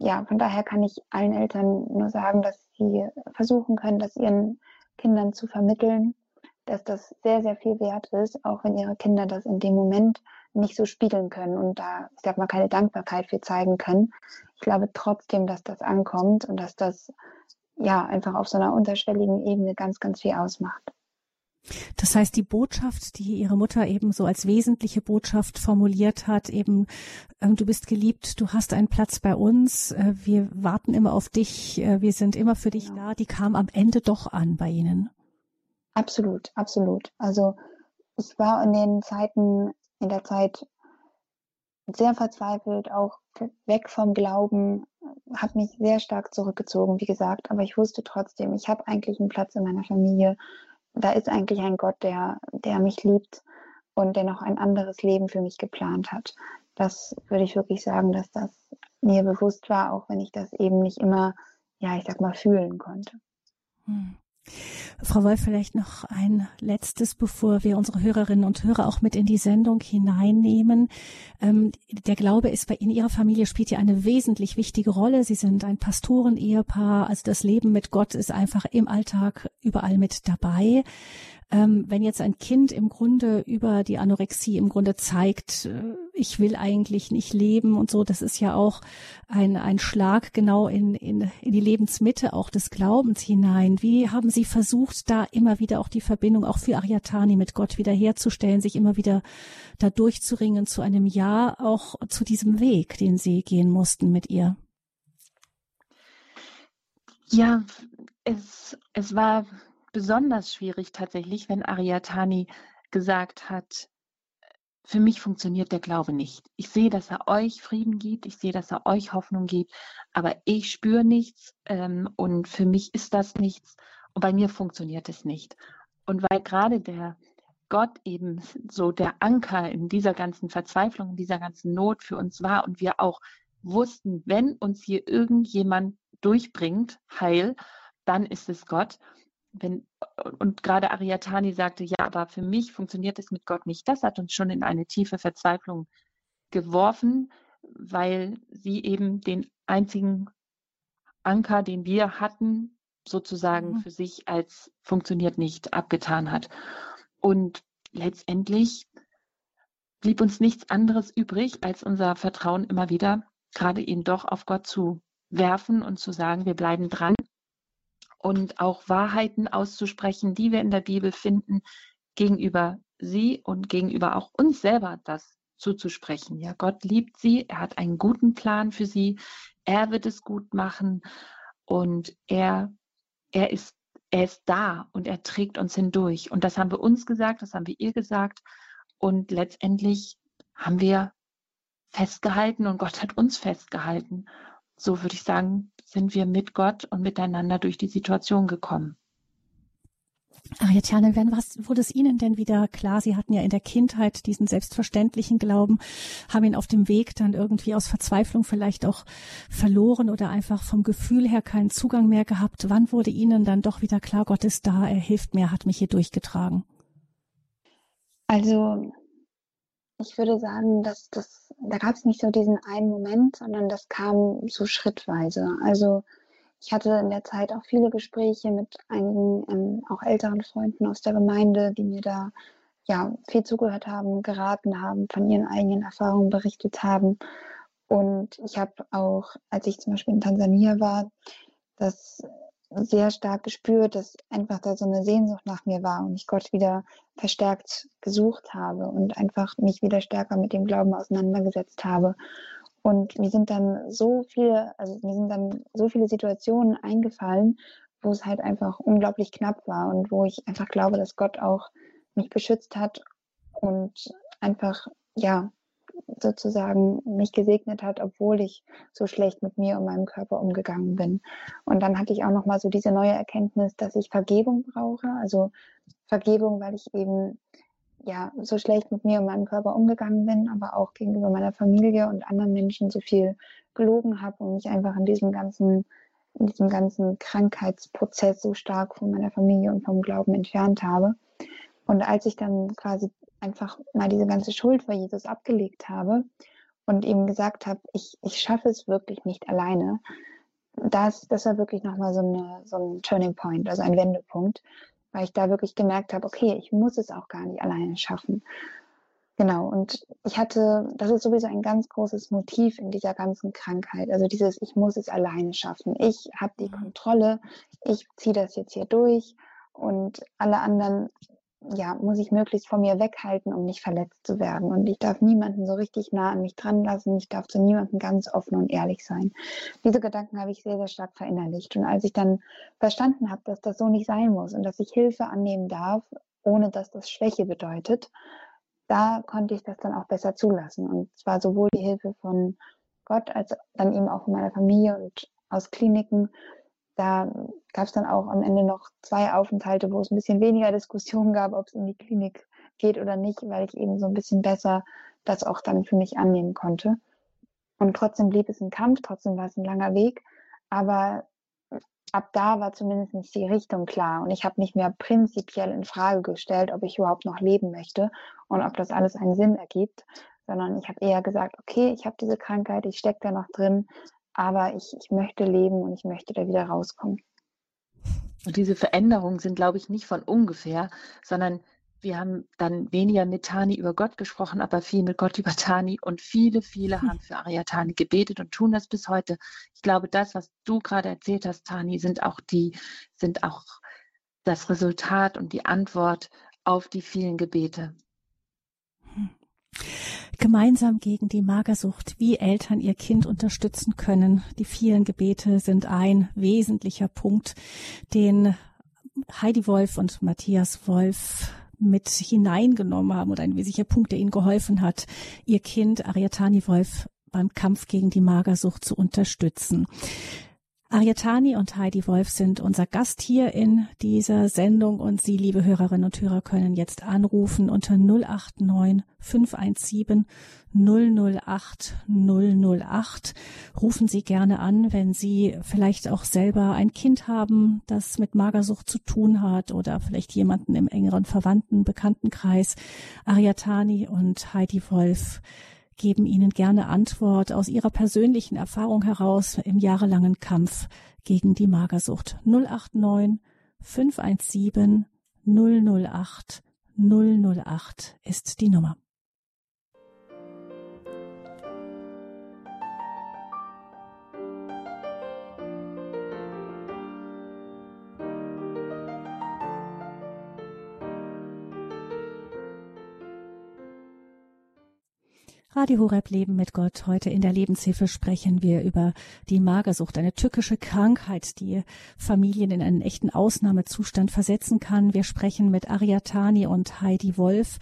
ja, von daher kann ich allen Eltern nur sagen, dass sie versuchen können, das ihren Kindern zu vermitteln, dass das sehr, sehr viel wert ist, auch wenn ihre Kinder das in dem Moment nicht so spiegeln können und da, ich sag mal, keine Dankbarkeit für zeigen können. Ich glaube trotzdem, dass das ankommt und dass das ja einfach auf so einer unterschwelligen Ebene ganz, ganz viel ausmacht. Das heißt, die Botschaft, die ihre Mutter eben so als wesentliche Botschaft formuliert hat, eben, ähm, du bist geliebt, du hast einen Platz bei uns, äh, wir warten immer auf dich, äh, wir sind immer für dich genau. da, die kam am Ende doch an bei Ihnen. Absolut, absolut. Also ich war in den Zeiten in der Zeit sehr verzweifelt, auch weg vom Glauben, habe mich sehr stark zurückgezogen, wie gesagt, aber ich wusste trotzdem, ich habe eigentlich einen Platz in meiner Familie. Da ist eigentlich ein Gott, der, der mich liebt und der noch ein anderes Leben für mich geplant hat. Das würde ich wirklich sagen, dass das mir bewusst war, auch wenn ich das eben nicht immer, ja, ich sag mal, fühlen konnte. Hm. Frau Wolf, vielleicht noch ein letztes, bevor wir unsere Hörerinnen und Hörer auch mit in die Sendung hineinnehmen. Ähm, der Glaube ist bei in Ihrer Familie spielt ja eine wesentlich wichtige Rolle. Sie sind ein Pastoren-Ehepaar. Also das Leben mit Gott ist einfach im Alltag überall mit dabei ähm, wenn jetzt ein Kind im Grunde über die Anorexie im Grunde zeigt, äh, ich will eigentlich nicht leben und so, das ist ja auch ein, ein Schlag genau in, in, in die Lebensmitte auch des Glaubens hinein. Wie haben Sie versucht, da immer wieder auch die Verbindung auch für Ariatani mit Gott wiederherzustellen, sich immer wieder da durchzuringen zu einem Ja, auch zu diesem Weg, den Sie gehen mussten mit ihr? Ja, es, es war besonders schwierig tatsächlich, wenn Ariatani gesagt hat, für mich funktioniert der Glaube nicht. Ich sehe, dass er euch Frieden gibt, ich sehe, dass er euch Hoffnung gibt, aber ich spüre nichts ähm, und für mich ist das nichts und bei mir funktioniert es nicht. Und weil gerade der Gott eben so der Anker in dieser ganzen Verzweiflung, in dieser ganzen Not für uns war und wir auch wussten, wenn uns hier irgendjemand durchbringt, heil, dann ist es Gott. Wenn, und gerade Ariatani sagte, ja, aber für mich funktioniert es mit Gott nicht. Das hat uns schon in eine tiefe Verzweiflung geworfen, weil sie eben den einzigen Anker, den wir hatten, sozusagen mhm. für sich als funktioniert nicht abgetan hat. Und letztendlich blieb uns nichts anderes übrig, als unser Vertrauen immer wieder gerade eben doch auf Gott zu werfen und zu sagen, wir bleiben dran und auch Wahrheiten auszusprechen, die wir in der Bibel finden, gegenüber sie und gegenüber auch uns selber das zuzusprechen. Ja, Gott liebt sie, er hat einen guten Plan für sie, er wird es gut machen und er, er ist, er ist da und er trägt uns hindurch. Und das haben wir uns gesagt, das haben wir ihr gesagt. Und letztendlich haben wir festgehalten und Gott hat uns festgehalten. So würde ich sagen, sind wir mit Gott und miteinander durch die Situation gekommen. Ariadne, wann was, wurde es Ihnen denn wieder klar? Sie hatten ja in der Kindheit diesen selbstverständlichen Glauben, haben ihn auf dem Weg dann irgendwie aus Verzweiflung vielleicht auch verloren oder einfach vom Gefühl her keinen Zugang mehr gehabt. Wann wurde Ihnen dann doch wieder klar, Gott ist da, er hilft mir, hat mich hier durchgetragen? Also ich würde sagen, dass das, da gab es nicht so diesen einen Moment, sondern das kam so schrittweise. Also ich hatte in der Zeit auch viele Gespräche mit einigen ähm, auch älteren Freunden aus der Gemeinde, die mir da ja viel zugehört haben, geraten haben, von ihren eigenen Erfahrungen berichtet haben. Und ich habe auch, als ich zum Beispiel in Tansania war, das sehr stark gespürt, dass einfach da so eine Sehnsucht nach mir war und ich Gott wieder verstärkt gesucht habe und einfach mich wieder stärker mit dem Glauben auseinandergesetzt habe. Und mir sind dann so viele, also mir sind dann so viele Situationen eingefallen, wo es halt einfach unglaublich knapp war und wo ich einfach glaube, dass Gott auch mich beschützt hat und einfach, ja, sozusagen mich gesegnet hat, obwohl ich so schlecht mit mir und meinem Körper umgegangen bin. Und dann hatte ich auch noch mal so diese neue Erkenntnis, dass ich Vergebung brauche, also Vergebung, weil ich eben ja so schlecht mit mir und meinem Körper umgegangen bin, aber auch gegenüber meiner Familie und anderen Menschen so viel gelogen habe und mich einfach in diesem ganzen in diesem ganzen Krankheitsprozess so stark von meiner Familie und vom Glauben entfernt habe. Und als ich dann quasi einfach mal diese ganze Schuld vor Jesus abgelegt habe und ihm gesagt habe, ich, ich schaffe es wirklich nicht alleine, das, das war wirklich nochmal so, eine, so ein Turning Point, also ein Wendepunkt, weil ich da wirklich gemerkt habe, okay, ich muss es auch gar nicht alleine schaffen. Genau, und ich hatte, das ist sowieso ein ganz großes Motiv in dieser ganzen Krankheit. Also dieses, ich muss es alleine schaffen. Ich habe die mhm. Kontrolle, ich ziehe das jetzt hier durch und alle anderen ja, muss ich möglichst von mir weghalten, um nicht verletzt zu werden. Und ich darf niemanden so richtig nah an mich dran lassen. Ich darf zu niemandem ganz offen und ehrlich sein. Diese Gedanken habe ich sehr, sehr stark verinnerlicht. Und als ich dann verstanden habe, dass das so nicht sein muss und dass ich Hilfe annehmen darf, ohne dass das Schwäche bedeutet, da konnte ich das dann auch besser zulassen. Und zwar sowohl die Hilfe von Gott als dann eben auch von meiner Familie und aus Kliniken da gab es dann auch am Ende noch zwei Aufenthalte, wo es ein bisschen weniger Diskussion gab, ob es in die Klinik geht oder nicht, weil ich eben so ein bisschen besser das auch dann für mich annehmen konnte. Und trotzdem blieb es ein Kampf, trotzdem war es ein langer Weg, aber ab da war zumindest die Richtung klar. Und ich habe nicht mehr prinzipiell in Frage gestellt, ob ich überhaupt noch leben möchte und ob das alles einen Sinn ergibt, sondern ich habe eher gesagt, okay, ich habe diese Krankheit, ich stecke da noch drin, aber ich, ich möchte leben und ich möchte da wieder rauskommen. Und diese Veränderungen sind, glaube ich, nicht von ungefähr, sondern wir haben dann weniger mit Tani über Gott gesprochen, aber viel mit Gott (laughs) über Tani und viele, viele haben für Ariatani gebetet und tun das bis heute. Ich glaube, das, was du gerade erzählt hast, Tani, sind auch die, sind auch das Resultat und die Antwort auf die vielen Gebete. Gemeinsam gegen die Magersucht, wie Eltern ihr Kind unterstützen können. Die vielen Gebete sind ein wesentlicher Punkt, den Heidi Wolf und Matthias Wolf mit hineingenommen haben und ein wesentlicher Punkt, der ihnen geholfen hat, ihr Kind Ariatani Wolf beim Kampf gegen die Magersucht zu unterstützen. Arietani und Heidi Wolf sind unser Gast hier in dieser Sendung und Sie, liebe Hörerinnen und Hörer, können jetzt anrufen unter 089 517 008 008. Rufen Sie gerne an, wenn Sie vielleicht auch selber ein Kind haben, das mit Magersucht zu tun hat oder vielleicht jemanden im engeren Verwandten, Bekanntenkreis. Ariatani und Heidi Wolf geben Ihnen gerne Antwort aus Ihrer persönlichen Erfahrung heraus im jahrelangen Kampf gegen die Magersucht. 089 517 008 008 ist die Nummer. Radio Horeb Leben mit Gott. Heute in der Lebenshilfe sprechen wir über die Magersucht, eine tückische Krankheit, die Familien in einen echten Ausnahmezustand versetzen kann. Wir sprechen mit Ariatani und Heidi Wolf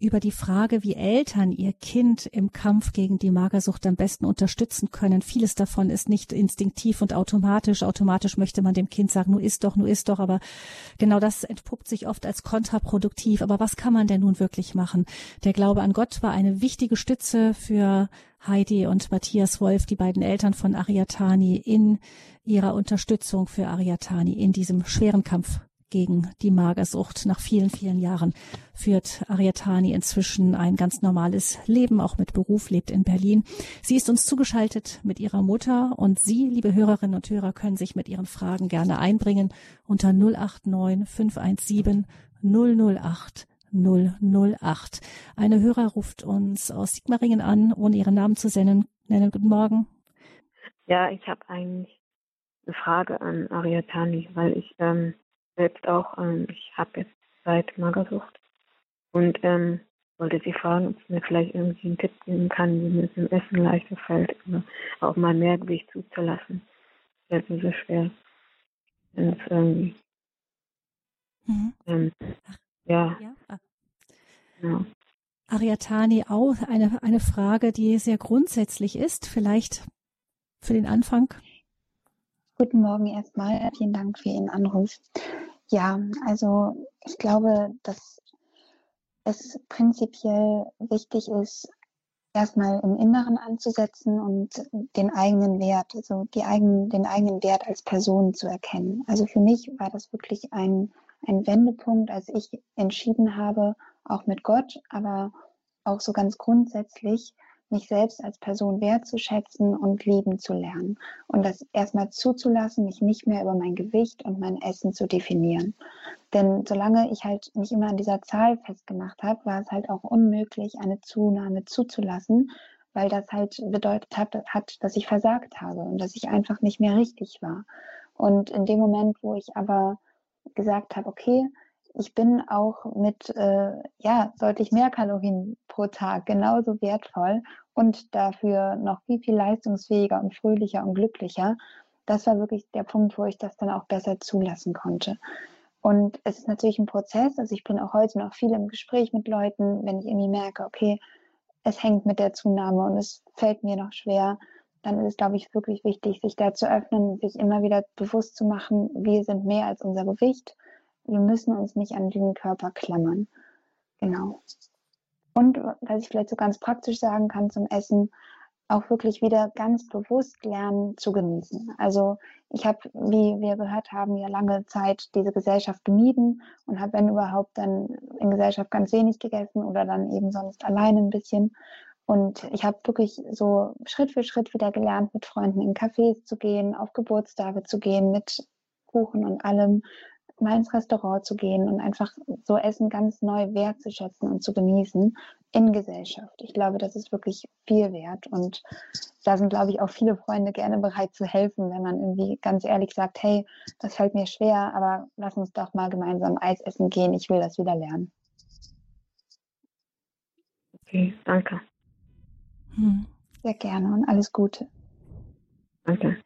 über die Frage, wie Eltern ihr Kind im Kampf gegen die Magersucht am besten unterstützen können. Vieles davon ist nicht instinktiv und automatisch. Automatisch möchte man dem Kind sagen, nur isst doch, nur isst doch, aber genau das entpuppt sich oft als kontraproduktiv. Aber was kann man denn nun wirklich machen? Der Glaube an Gott war eine wichtige Stütze für Heidi und Matthias Wolf, die beiden Eltern von Ariatani, in ihrer Unterstützung für Ariatani in diesem schweren Kampf gegen die Magersucht. Nach vielen, vielen Jahren führt Ariatani inzwischen ein ganz normales Leben, auch mit Beruf, lebt in Berlin. Sie ist uns zugeschaltet mit ihrer Mutter und Sie, liebe Hörerinnen und Hörer, können sich mit Ihren Fragen gerne einbringen unter 089 517 008 008. Eine Hörer ruft uns aus Sigmaringen an, ohne ihren Namen zu nennen. Nennen, guten Morgen. Ja, ich habe eigentlich eine Frage an Ariatani, weil ich ähm, selbst auch, ähm, ich habe jetzt seit Magersucht und ähm, wollte sie fragen, ob sie mir vielleicht irgendwie einen Tipp geben kann, wie mir es im Essen leichter fällt, auch mal mehr Gewicht zuzulassen. Das ist so schwer. Es irgendwie, Mhm. ähm, ja, Ja. Ah. ja. Ariatani, auch eine, eine Frage, die sehr grundsätzlich ist, vielleicht für den Anfang. Guten Morgen erstmal. Vielen Dank für Ihren Anruf. Ja, also ich glaube, dass es prinzipiell wichtig ist, erstmal im Inneren anzusetzen und den eigenen Wert, also die eigenen, den eigenen Wert als Person zu erkennen. Also für mich war das wirklich ein, ein Wendepunkt, als ich entschieden habe, auch mit Gott, aber auch so ganz grundsätzlich, mich selbst als Person wertzuschätzen und lieben zu lernen. Und das erstmal zuzulassen, mich nicht mehr über mein Gewicht und mein Essen zu definieren. Denn solange ich halt mich immer an dieser Zahl festgemacht habe, war es halt auch unmöglich, eine Zunahme zuzulassen, weil das halt bedeutet hat, hat, dass ich versagt habe und dass ich einfach nicht mehr richtig war. Und in dem Moment, wo ich aber gesagt habe, okay, ich bin auch mit äh, ja deutlich mehr Kalorien pro Tag genauso wertvoll und dafür noch viel viel leistungsfähiger und fröhlicher und glücklicher. Das war wirklich der Punkt, wo ich das dann auch besser zulassen konnte. Und es ist natürlich ein Prozess. Also ich bin auch heute noch viel im Gespräch mit Leuten, wenn ich irgendwie merke, okay, es hängt mit der Zunahme und es fällt mir noch schwer, dann ist es, glaube ich, wirklich wichtig, sich da zu öffnen, sich immer wieder bewusst zu machen, wir sind mehr als unser Gewicht wir müssen uns nicht an den Körper klammern. Genau. Und was ich vielleicht so ganz praktisch sagen kann zum Essen, auch wirklich wieder ganz bewusst lernen zu genießen. Also ich habe, wie wir gehört haben, ja lange Zeit diese Gesellschaft gemieden und habe, wenn überhaupt, dann in Gesellschaft ganz wenig gegessen oder dann eben sonst alleine ein bisschen. Und ich habe wirklich so Schritt für Schritt wieder gelernt, mit Freunden in Cafés zu gehen, auf Geburtstage zu gehen, mit Kuchen und allem, mal ins Restaurant zu gehen und einfach so Essen ganz neu wertzuschätzen und zu genießen in Gesellschaft. Ich glaube, das ist wirklich viel wert und da sind, glaube ich, auch viele Freunde gerne bereit zu helfen, wenn man irgendwie ganz ehrlich sagt, hey, das fällt mir schwer, aber lass uns doch mal gemeinsam Eis essen gehen, ich will das wieder lernen. Okay, danke. Hm. Sehr gerne und alles Gute. Danke.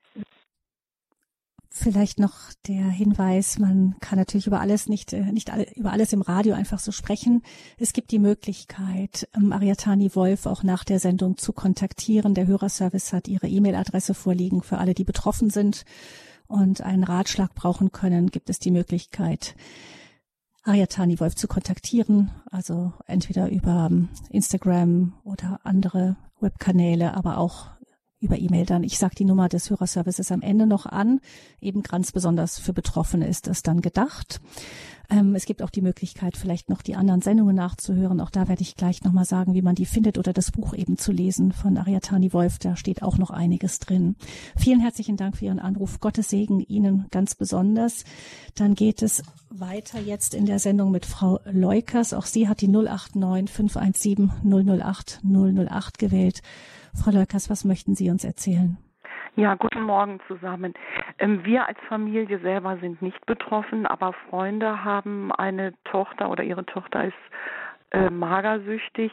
Vielleicht noch der Hinweis, man kann natürlich über alles nicht, äh, nicht alle, über alles im Radio einfach so sprechen. Es gibt die Möglichkeit, ähm, Ariatani Wolf auch nach der Sendung zu kontaktieren. Der Hörerservice hat ihre E-Mail-Adresse vorliegen für alle, die betroffen sind und einen Ratschlag brauchen können, gibt es die Möglichkeit, Ariatani Wolf zu kontaktieren, also entweder über ähm, Instagram oder andere Webkanäle, aber auch über E-Mail dann. Ich sage die Nummer des Hörerservices am Ende noch an. Eben ganz besonders für Betroffene ist das dann gedacht. Ähm, es gibt auch die Möglichkeit, vielleicht noch die anderen Sendungen nachzuhören. Auch da werde ich gleich nochmal sagen, wie man die findet oder das Buch eben zu lesen von Ariatani Wolf. Da steht auch noch einiges drin. Vielen herzlichen Dank für Ihren Anruf. Gottes Segen Ihnen ganz besonders. Dann geht es weiter jetzt in der Sendung mit Frau Leukers. Auch sie hat die 089 517 008 008 gewählt. Frau Leukers, was möchten Sie uns erzählen? Ja, guten Morgen zusammen. Ähm, wir als Familie selber sind nicht betroffen, aber Freunde haben eine Tochter oder ihre Tochter ist äh, magersüchtig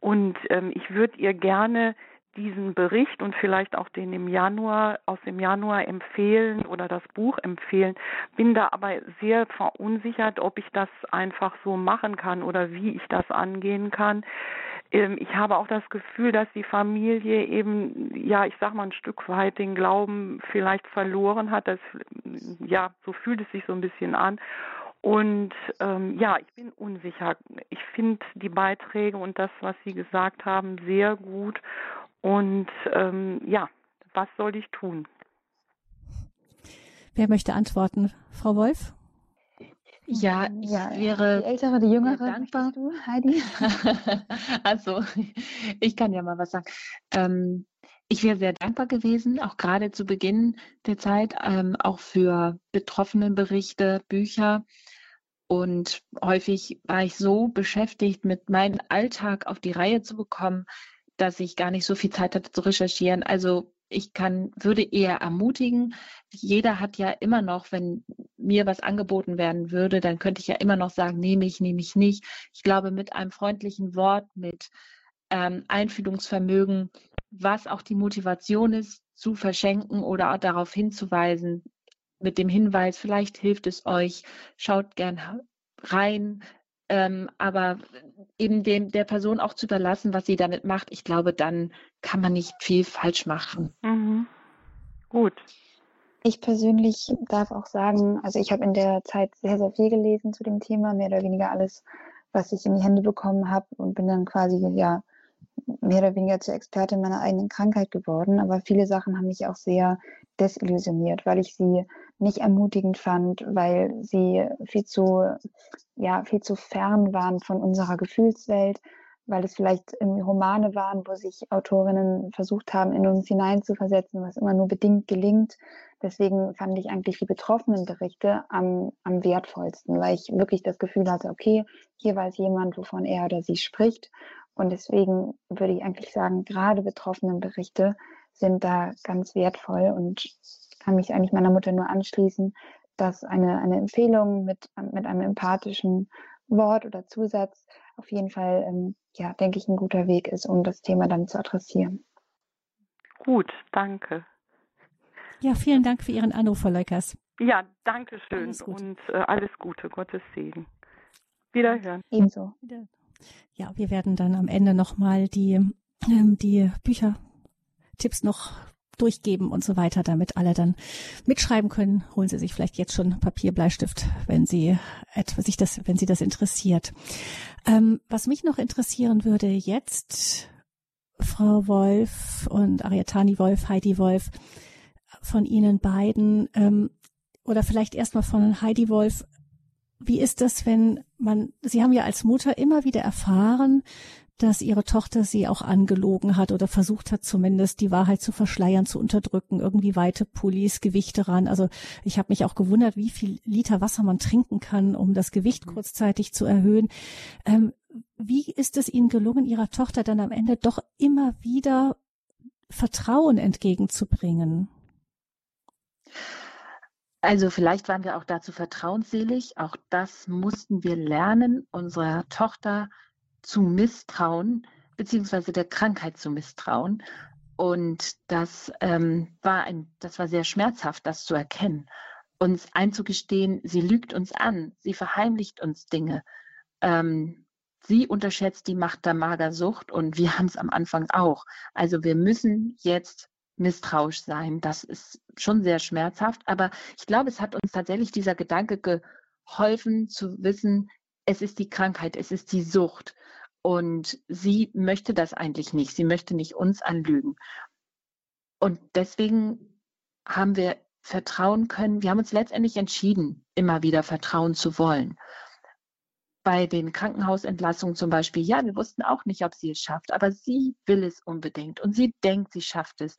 und ähm, ich würde ihr gerne diesen Bericht und vielleicht auch den im Januar aus dem Januar empfehlen oder das Buch empfehlen, bin da aber sehr verunsichert, ob ich das einfach so machen kann oder wie ich das angehen kann. Ähm, ich habe auch das Gefühl, dass die Familie eben, ja, ich sag mal ein Stück weit den Glauben vielleicht verloren hat. Das, ja, so fühlt es sich so ein bisschen an. Und ähm, ja, ich bin unsicher. Ich finde die Beiträge und das, was Sie gesagt haben, sehr gut. Und ähm, ja, was soll ich tun? Wer möchte antworten? Frau Wolf? Ja, ich ja, wäre. Die ältere, die jüngere, dankbar. Du, Heidi? (laughs) also, ich kann ja mal was sagen. Ähm, ich wäre sehr dankbar gewesen, auch gerade zu Beginn der Zeit, ähm, auch für Betroffenenberichte, Bücher. Und häufig war ich so beschäftigt, mit meinem Alltag auf die Reihe zu bekommen, dass ich gar nicht so viel Zeit hatte zu recherchieren. Also ich kann, würde eher ermutigen, jeder hat ja immer noch, wenn mir was angeboten werden würde, dann könnte ich ja immer noch sagen, nehme ich, nehme ich nicht. Ich glaube, mit einem freundlichen Wort, mit ähm, Einfühlungsvermögen, was auch die Motivation ist, zu verschenken oder auch darauf hinzuweisen, mit dem Hinweis, vielleicht hilft es euch, schaut gern rein, ähm, aber eben dem, der Person auch zu überlassen, was sie damit macht, ich glaube, dann kann man nicht viel falsch machen. Mhm. Gut. Ich persönlich darf auch sagen, also ich habe in der Zeit sehr, sehr viel gelesen zu dem Thema, mehr oder weniger alles, was ich in die Hände bekommen habe und bin dann quasi ja mehr oder weniger zur Expertin meiner eigenen Krankheit geworden. Aber viele Sachen haben mich auch sehr desillusioniert, weil ich sie nicht ermutigend fand, weil sie viel zu, ja, viel zu fern waren von unserer Gefühlswelt, weil es vielleicht irgendwie Romane waren, wo sich Autorinnen versucht haben, in uns hineinzuversetzen, was immer nur bedingt gelingt. Deswegen fand ich eigentlich die betroffenen Berichte am, am wertvollsten, weil ich wirklich das Gefühl hatte, okay, hier weiß jemand, wovon er oder sie spricht. Und deswegen würde ich eigentlich sagen, gerade betroffenen Berichte sind da ganz wertvoll und kann mich eigentlich meiner Mutter nur anschließen, dass eine, eine Empfehlung mit, mit einem empathischen Wort oder Zusatz auf jeden Fall, ähm, ja, denke ich, ein guter Weg ist, um das Thema dann zu adressieren. Gut, danke. Ja, vielen Dank für Ihren Anruf, Frau Leukers. Ja, danke schön und äh, alles Gute, Gottes Segen. Wiederhören. Ebenso. Ja, wir werden dann am Ende nochmal die, ähm, die Büchertipps noch durchgeben und so weiter, damit alle dann mitschreiben können. Holen Sie sich vielleicht jetzt schon Papier, Bleistift, wenn Sie etwas sich das, wenn Sie das interessiert. Ähm, was mich noch interessieren würde jetzt, Frau Wolf und Ariatani Wolf, Heidi Wolf, von Ihnen beiden, ähm, oder vielleicht erstmal von Heidi Wolf, wie ist das, wenn man, Sie haben ja als Mutter immer wieder erfahren, dass ihre Tochter sie auch angelogen hat oder versucht hat zumindest die Wahrheit zu verschleiern, zu unterdrücken, irgendwie weite Pullis, Gewichte ran. Also ich habe mich auch gewundert, wie viel Liter Wasser man trinken kann, um das Gewicht mhm. kurzzeitig zu erhöhen. Ähm, wie ist es Ihnen gelungen, Ihrer Tochter dann am Ende doch immer wieder Vertrauen entgegenzubringen? Also vielleicht waren wir auch dazu vertrauensselig. Auch das mussten wir lernen, unserer Tochter zu misstrauen, beziehungsweise der Krankheit zu misstrauen. Und das ähm, war ein, das war sehr schmerzhaft, das zu erkennen. Uns einzugestehen, sie lügt uns an, sie verheimlicht uns Dinge. Ähm, sie unterschätzt die Macht der Magersucht und wir haben es am Anfang auch. Also wir müssen jetzt misstrauisch sein. Das ist schon sehr schmerzhaft, aber ich glaube, es hat uns tatsächlich dieser Gedanke geholfen zu wissen, es ist die Krankheit, es ist die Sucht. Und sie möchte das eigentlich nicht. Sie möchte nicht uns anlügen. Und deswegen haben wir vertrauen können. Wir haben uns letztendlich entschieden, immer wieder vertrauen zu wollen. Bei den Krankenhausentlassungen zum Beispiel, ja, wir wussten auch nicht, ob sie es schafft, aber sie will es unbedingt und sie denkt, sie schafft es.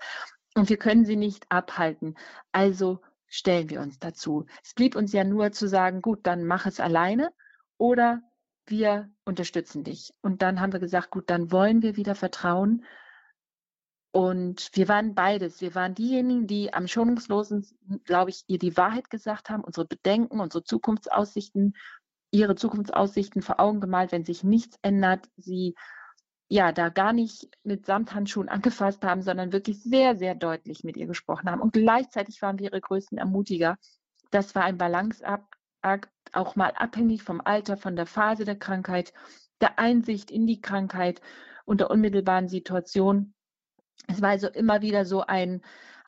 Und wir können sie nicht abhalten. Also stellen wir uns dazu. Es blieb uns ja nur zu sagen, gut, dann mach es alleine oder wir unterstützen dich. Und dann haben wir gesagt, gut, dann wollen wir wieder vertrauen. Und wir waren beides. Wir waren diejenigen, die am schonungslosen, glaube ich, ihr die Wahrheit gesagt haben, unsere Bedenken, unsere Zukunftsaussichten, ihre Zukunftsaussichten vor Augen gemalt, wenn sich nichts ändert, sie ja da gar nicht mit Samthandschuhen angefasst haben, sondern wirklich sehr, sehr deutlich mit ihr gesprochen haben. Und gleichzeitig waren wir ihre größten Ermutiger. Das war ein Balanceakt auch mal abhängig vom Alter, von der Phase der Krankheit, der Einsicht in die Krankheit und der unmittelbaren Situation. Es war also immer wieder so ein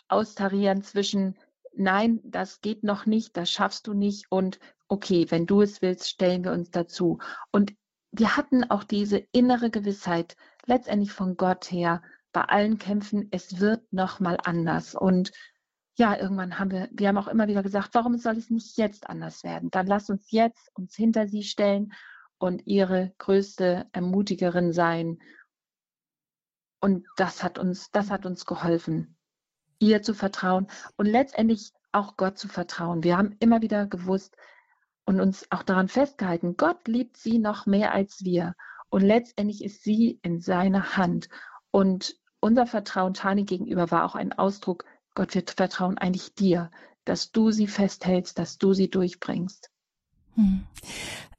Austarieren zwischen Nein, das geht noch nicht, das schaffst du nicht und okay, wenn du es willst, stellen wir uns dazu. Und wir hatten auch diese innere Gewissheit, letztendlich von Gott her, bei allen Kämpfen, es wird noch mal anders. Und ja, irgendwann haben wir, wir haben auch immer wieder gesagt, warum soll es nicht jetzt anders werden? Dann lass uns jetzt uns hinter sie stellen und ihre größte Ermutigerin sein. Und das hat uns, das hat uns geholfen, ihr zu vertrauen und letztendlich auch Gott zu vertrauen. Wir haben immer wieder gewusst und uns auch daran festgehalten, Gott liebt sie noch mehr als wir. Und letztendlich ist sie in seiner Hand. Und unser Vertrauen Tani gegenüber war auch ein Ausdruck Gott, wir vertrauen eigentlich dir, dass du sie festhältst, dass du sie durchbringst. Hm.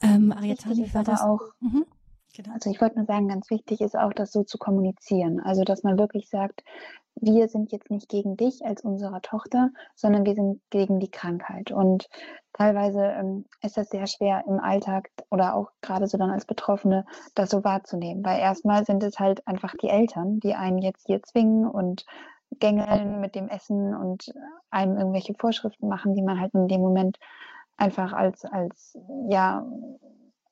Ähm, Ariatani war das auch. Mhm. Genau. Also ich wollte nur sagen, ganz wichtig ist auch, das so zu kommunizieren. Also dass man wirklich sagt, wir sind jetzt nicht gegen dich als unserer Tochter, sondern wir sind gegen die Krankheit. Und teilweise ähm, ist das sehr schwer im Alltag oder auch gerade so dann als Betroffene, das so wahrzunehmen. Weil erstmal sind es halt einfach die Eltern, die einen jetzt hier zwingen und gängeln mit dem Essen und einem irgendwelche Vorschriften machen, die man halt in dem Moment einfach als, als ja,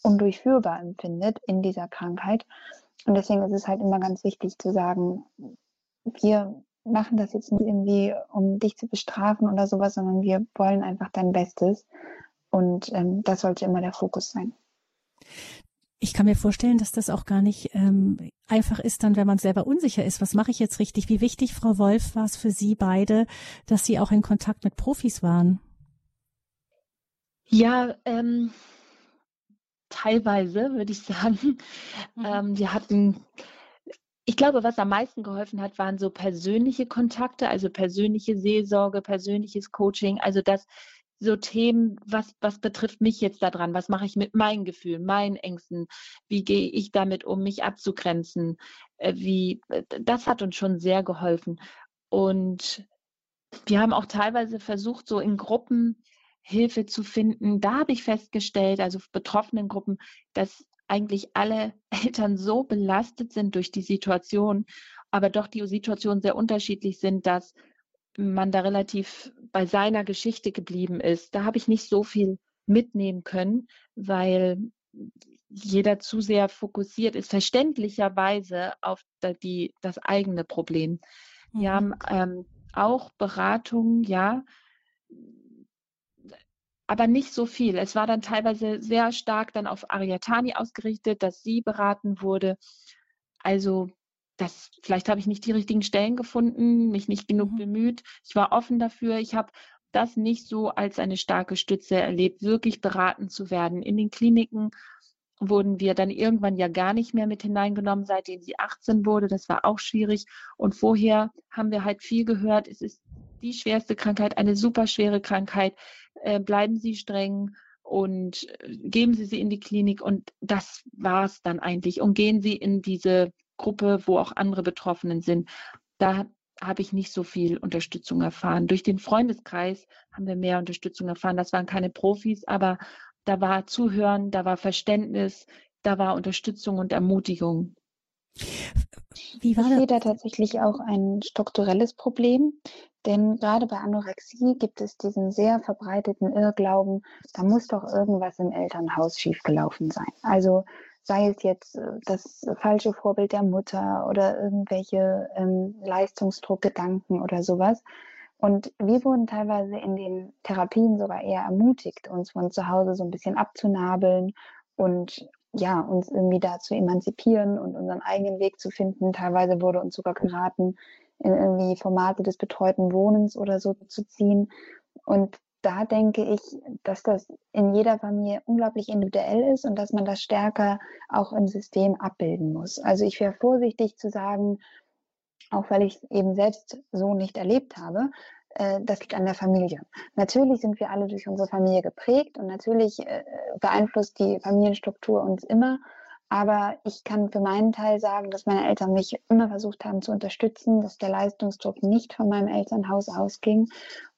undurchführbar empfindet in dieser Krankheit. Und deswegen ist es halt immer ganz wichtig zu sagen, wir machen das jetzt nicht irgendwie, um dich zu bestrafen oder sowas, sondern wir wollen einfach dein Bestes. Und ähm, das sollte immer der Fokus sein. Ich kann mir vorstellen, dass das auch gar nicht ähm, einfach ist, dann, wenn man selber unsicher ist. Was mache ich jetzt richtig? Wie wichtig, Frau Wolf, war es für Sie beide, dass Sie auch in Kontakt mit Profis waren? Ja, ähm, teilweise würde ich sagen. Mhm. Ähm, wir hatten, ich glaube, was am meisten geholfen hat, waren so persönliche Kontakte, also persönliche Seelsorge, persönliches Coaching, also das so Themen, was, was betrifft mich jetzt daran? Was mache ich mit meinen Gefühlen, meinen Ängsten? Wie gehe ich damit um, mich abzugrenzen? Äh, wie, äh, das hat uns schon sehr geholfen. Und wir haben auch teilweise versucht, so in Gruppen Hilfe zu finden. Da habe ich festgestellt, also betroffenen Gruppen, dass eigentlich alle (laughs) Eltern so belastet sind durch die Situation, aber doch die Situationen sehr unterschiedlich sind, dass man da relativ bei seiner Geschichte geblieben ist. Da habe ich nicht so viel mitnehmen können, weil jeder zu sehr fokussiert ist, verständlicherweise auf die, das eigene Problem. Mhm. Wir haben ähm, auch Beratungen, ja, aber nicht so viel. Es war dann teilweise sehr stark dann auf Ariatani ausgerichtet, dass sie beraten wurde. Also das, vielleicht habe ich nicht die richtigen Stellen gefunden, mich nicht genug mhm. bemüht. Ich war offen dafür. Ich habe das nicht so als eine starke Stütze erlebt, wirklich beraten zu werden. In den Kliniken wurden wir dann irgendwann ja gar nicht mehr mit hineingenommen, seitdem sie 18 wurde. Das war auch schwierig. Und vorher haben wir halt viel gehört. Es ist die schwerste Krankheit, eine super schwere Krankheit. Äh, bleiben Sie streng und äh, geben Sie sie in die Klinik. Und das war es dann eigentlich. Und gehen Sie in diese Gruppe, wo auch andere Betroffenen sind. da habe ich nicht so viel Unterstützung erfahren. Durch den Freundeskreis haben wir mehr Unterstützung erfahren. Das waren keine Profis, aber da war Zuhören, da war Verständnis, da war Unterstützung und Ermutigung. Wie war ich sehe da tatsächlich auch ein strukturelles Problem, denn gerade bei Anorexie gibt es diesen sehr verbreiteten Irrglauben, da muss doch irgendwas im Elternhaus schiefgelaufen sein. Also sei es jetzt äh, das falsche Vorbild der Mutter oder irgendwelche ähm, Leistungsdruckgedanken oder sowas. Und wir wurden teilweise in den Therapien sogar eher ermutigt, uns von zu Hause so ein bisschen abzunabeln und ja, uns irgendwie da zu emanzipieren und unseren eigenen Weg zu finden. Teilweise wurde uns sogar geraten, in irgendwie Formate des betreuten Wohnens oder so zu ziehen. Und da denke ich, dass das in jeder Familie unglaublich individuell ist und dass man das stärker auch im System abbilden muss. Also ich wäre vorsichtig zu sagen, auch weil ich es eben selbst so nicht erlebt habe, äh, das liegt an der Familie. Natürlich sind wir alle durch unsere Familie geprägt und natürlich äh, beeinflusst die Familienstruktur uns immer. Aber ich kann für meinen Teil sagen, dass meine Eltern mich immer versucht haben zu unterstützen, dass der Leistungsdruck nicht von meinem Elternhaus ausging.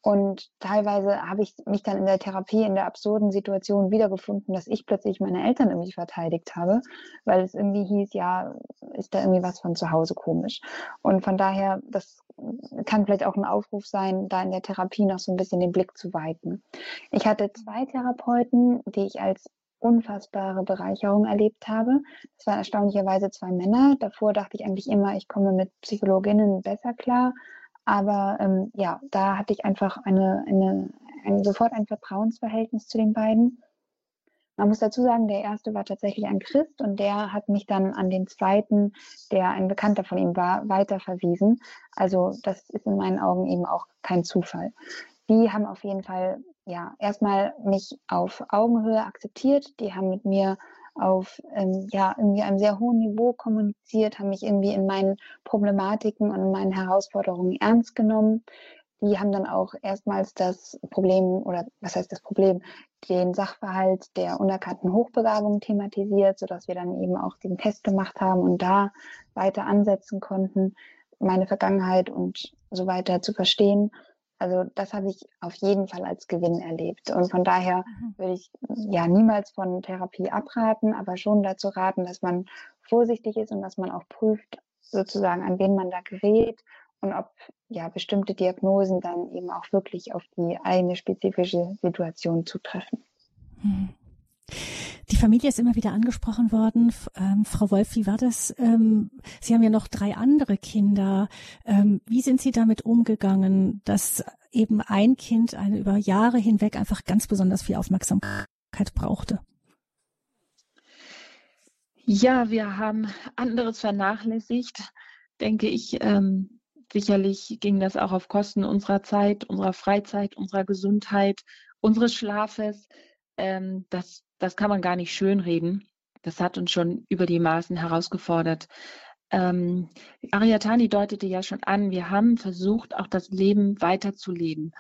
Und teilweise habe ich mich dann in der Therapie in der absurden Situation wiedergefunden, dass ich plötzlich meine Eltern irgendwie verteidigt habe, weil es irgendwie hieß, ja, ist da irgendwie was von zu Hause komisch. Und von daher, das kann vielleicht auch ein Aufruf sein, da in der Therapie noch so ein bisschen den Blick zu weiten. Ich hatte zwei Therapeuten, die ich als unfassbare Bereicherung erlebt habe. Es waren erstaunlicherweise zwei Männer. Davor dachte ich eigentlich immer, ich komme mit Psychologinnen besser klar. Aber ähm, ja, da hatte ich einfach eine, eine, ein, sofort ein Vertrauensverhältnis zu den beiden. Man muss dazu sagen, der erste war tatsächlich ein Christ und der hat mich dann an den zweiten, der ein Bekannter von ihm war, weiterverwiesen. Also das ist in meinen Augen eben auch kein Zufall. Die haben auf jeden Fall ja, erstmal mich auf Augenhöhe akzeptiert. Die haben mit mir auf ähm, ja, irgendwie einem sehr hohen Niveau kommuniziert, haben mich irgendwie in meinen Problematiken und in meinen Herausforderungen ernst genommen. Die haben dann auch erstmals das Problem oder was heißt das Problem, den Sachverhalt der unerkannten Hochbegabung thematisiert, sodass wir dann eben auch den Test gemacht haben und da weiter ansetzen konnten, meine Vergangenheit und so weiter zu verstehen. Also das habe ich auf jeden Fall als Gewinn erlebt. Und von daher mhm. würde ich ja niemals von Therapie abraten, aber schon dazu raten, dass man vorsichtig ist und dass man auch prüft, sozusagen, an wen man da gerät und ob ja bestimmte Diagnosen dann eben auch wirklich auf die eigene spezifische Situation zutreffen. Mhm. Die Familie ist immer wieder angesprochen worden. Ähm, Frau Wolf, wie war das? Ähm, Sie haben ja noch drei andere Kinder. Ähm, wie sind Sie damit umgegangen, dass eben ein Kind eine über Jahre hinweg einfach ganz besonders viel Aufmerksamkeit brauchte? Ja, wir haben anderes vernachlässigt, denke ich. Ähm, sicherlich ging das auch auf Kosten unserer Zeit, unserer Freizeit, unserer Gesundheit, unseres Schlafes. Ähm, das das kann man gar nicht schönreden. Das hat uns schon über die Maßen herausgefordert. Ähm, Ariatani deutete ja schon an, wir haben versucht, auch das Leben weiterzuleben.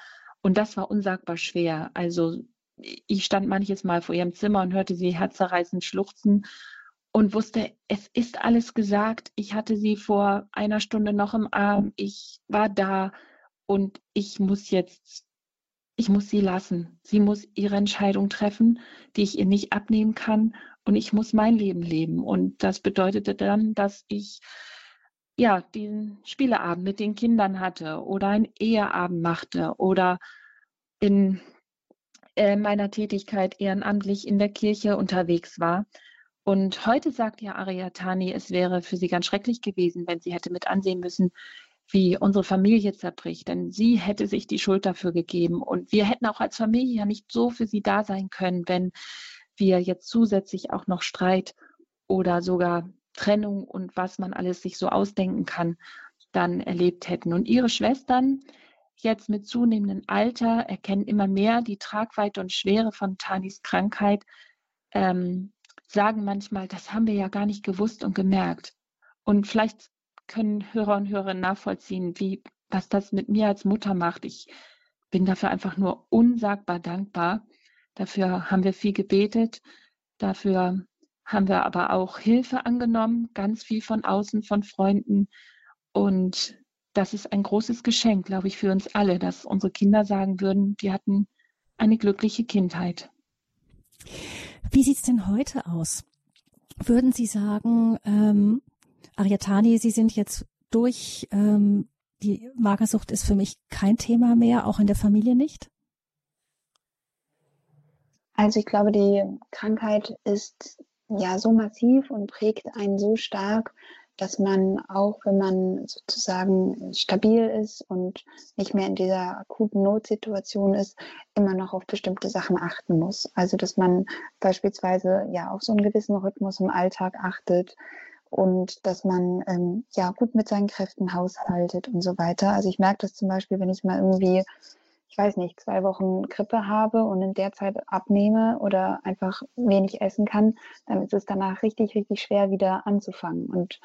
Und das war unsagbar schwer. Also ich stand manches Mal vor ihrem Zimmer und hörte sie herzerreißend schluchzen und wusste, es ist alles gesagt. Ich hatte sie vor einer Stunde noch im Arm. Ich war da und ich muss jetzt ich muss sie lassen. Sie muss ihre Entscheidung treffen, die ich ihr nicht abnehmen kann. Und ich muss mein Leben leben. Und das bedeutete dann, dass ich ja den Spieleabend mit den Kindern hatte oder einen Eheabend machte oder in äh, meiner Tätigkeit ehrenamtlich in der Kirche unterwegs war. Und heute sagt ja Ariatani, es wäre für sie ganz schrecklich gewesen, wenn sie hätte mit ansehen müssen, wie unsere Familie zerbricht. Denn sie hätte sich die Schuld dafür gegeben. Und wir hätten auch als Familie ja nicht so für sie da sein können, wenn wir jetzt zusätzlich auch noch Streit oder sogar Trennung und was man alles sich so ausdenken kann, dann erlebt hätten. Und ihre Schwestern jetzt mit zunehmendem Alter erkennen immer mehr die Tragweite und Schwere von Tanis Krankheit, ähm, sagen manchmal, das haben wir ja gar nicht gewusst und gemerkt. Und vielleicht können Hörer und Hörerinnen nachvollziehen, wie, was das mit mir als Mutter macht. Ich bin dafür einfach nur unsagbar dankbar. Dafür haben wir viel gebetet. Dafür haben wir aber auch Hilfe angenommen, ganz viel von außen, von Freunden. Und das ist ein großes Geschenk, glaube ich, für uns alle, dass unsere Kinder sagen würden, die hatten eine glückliche Kindheit. Wie sieht es denn heute aus? Würden Sie sagen, ähm, Ariatani, Sie sind jetzt durch, ähm, die Magersucht ist für mich kein Thema mehr, auch in der Familie nicht? Also ich glaube, die Krankheit ist ja so massiv und prägt einen so stark, dass man auch, wenn man sozusagen stabil ist und nicht mehr in dieser akuten Notsituation ist, immer noch auf bestimmte Sachen achten muss. Also dass man beispielsweise ja auf so einen gewissen Rhythmus im Alltag achtet und dass man ähm, ja gut mit seinen Kräften haushaltet und so weiter. Also ich merke das zum Beispiel, wenn ich mal irgendwie ich weiß nicht, zwei Wochen Grippe habe und in der Zeit abnehme oder einfach wenig essen kann, dann ist es danach richtig, richtig schwer wieder anzufangen. Und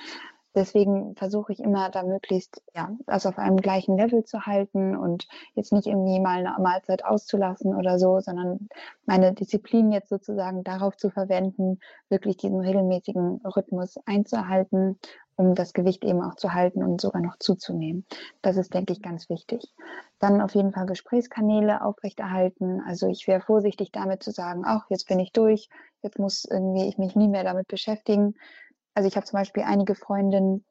deswegen versuche ich immer da möglichst, ja, das auf einem gleichen Level zu halten und jetzt nicht irgendwie mal eine Mahlzeit auszulassen oder so, sondern meine Disziplin jetzt sozusagen darauf zu verwenden, wirklich diesen regelmäßigen Rhythmus einzuhalten um das Gewicht eben auch zu halten und sogar noch zuzunehmen. Das ist, denke ich, ganz wichtig. Dann auf jeden Fall Gesprächskanäle aufrechterhalten. Also ich wäre vorsichtig damit zu sagen, ach, jetzt bin ich durch, jetzt muss irgendwie ich mich nie mehr damit beschäftigen. Also ich habe zum Beispiel einige Freundinnen,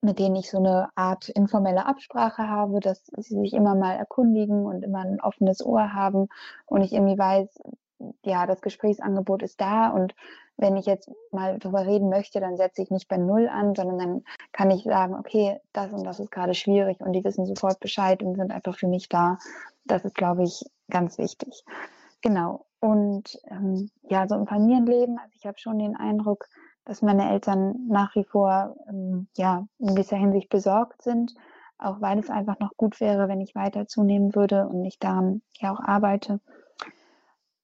mit denen ich so eine Art informelle Absprache habe, dass sie sich immer mal erkundigen und immer ein offenes Ohr haben und ich irgendwie weiß, ja, das Gesprächsangebot ist da und wenn ich jetzt mal darüber reden möchte, dann setze ich nicht bei Null an, sondern dann kann ich sagen, okay, das und das ist gerade schwierig und die wissen sofort Bescheid und sind einfach für mich da. Das ist, glaube ich, ganz wichtig. Genau. Und ähm, ja, so im Familienleben, also ich habe schon den Eindruck, dass meine Eltern nach wie vor ähm, ja in gewisser Hinsicht besorgt sind, auch weil es einfach noch gut wäre, wenn ich weiter zunehmen würde und ich daran ja auch arbeite.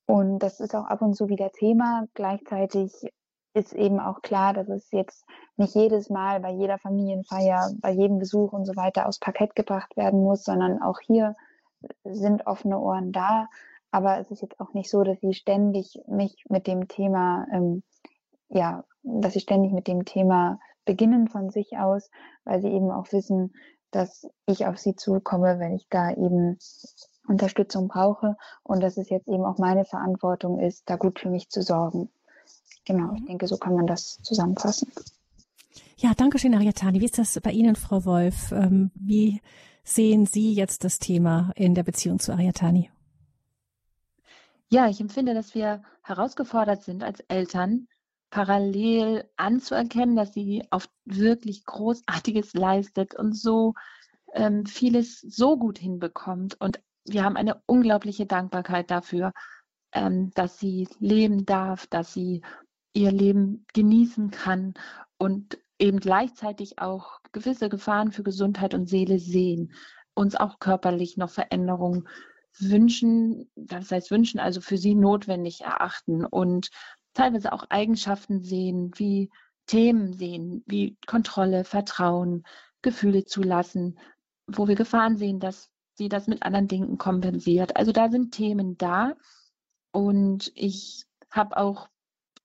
Und das ist auch ab und zu wieder Thema. Gleichzeitig ist eben auch klar, dass es jetzt nicht jedes Mal bei jeder Familienfeier, bei jedem Besuch und so weiter aus Parkett gebracht werden muss, sondern auch hier sind offene Ohren da. Aber es ist jetzt auch nicht so, dass sie ständig mich mit dem Thema, ähm, ja, dass sie ständig mit dem Thema beginnen von sich aus, weil sie eben auch wissen, dass ich auf sie zukomme, wenn ich da eben Unterstützung brauche und dass es jetzt eben auch meine Verantwortung ist, da gut für mich zu sorgen. Genau, ich denke, so kann man das zusammenfassen. Ja, danke schön, Ariatani. Wie ist das bei Ihnen, Frau Wolf? Ähm, wie sehen Sie jetzt das Thema in der Beziehung zu Ariatani? Ja, ich empfinde, dass wir herausgefordert sind als Eltern, parallel anzuerkennen, dass sie auf wirklich Großartiges (laughs) leistet und so ähm, vieles so gut hinbekommt. Und wir haben eine unglaubliche Dankbarkeit dafür, ähm, dass sie leben darf, dass sie ihr Leben genießen kann und eben gleichzeitig auch gewisse Gefahren für Gesundheit und Seele sehen, uns auch körperlich noch Veränderungen wünschen, das heißt wünschen, also für sie notwendig erachten. Und teilweise auch Eigenschaften sehen, wie Themen sehen, wie Kontrolle, Vertrauen, Gefühle zulassen, wo wir Gefahren sehen, dass sie das mit anderen Dingen kompensiert. Also da sind Themen da und ich habe auch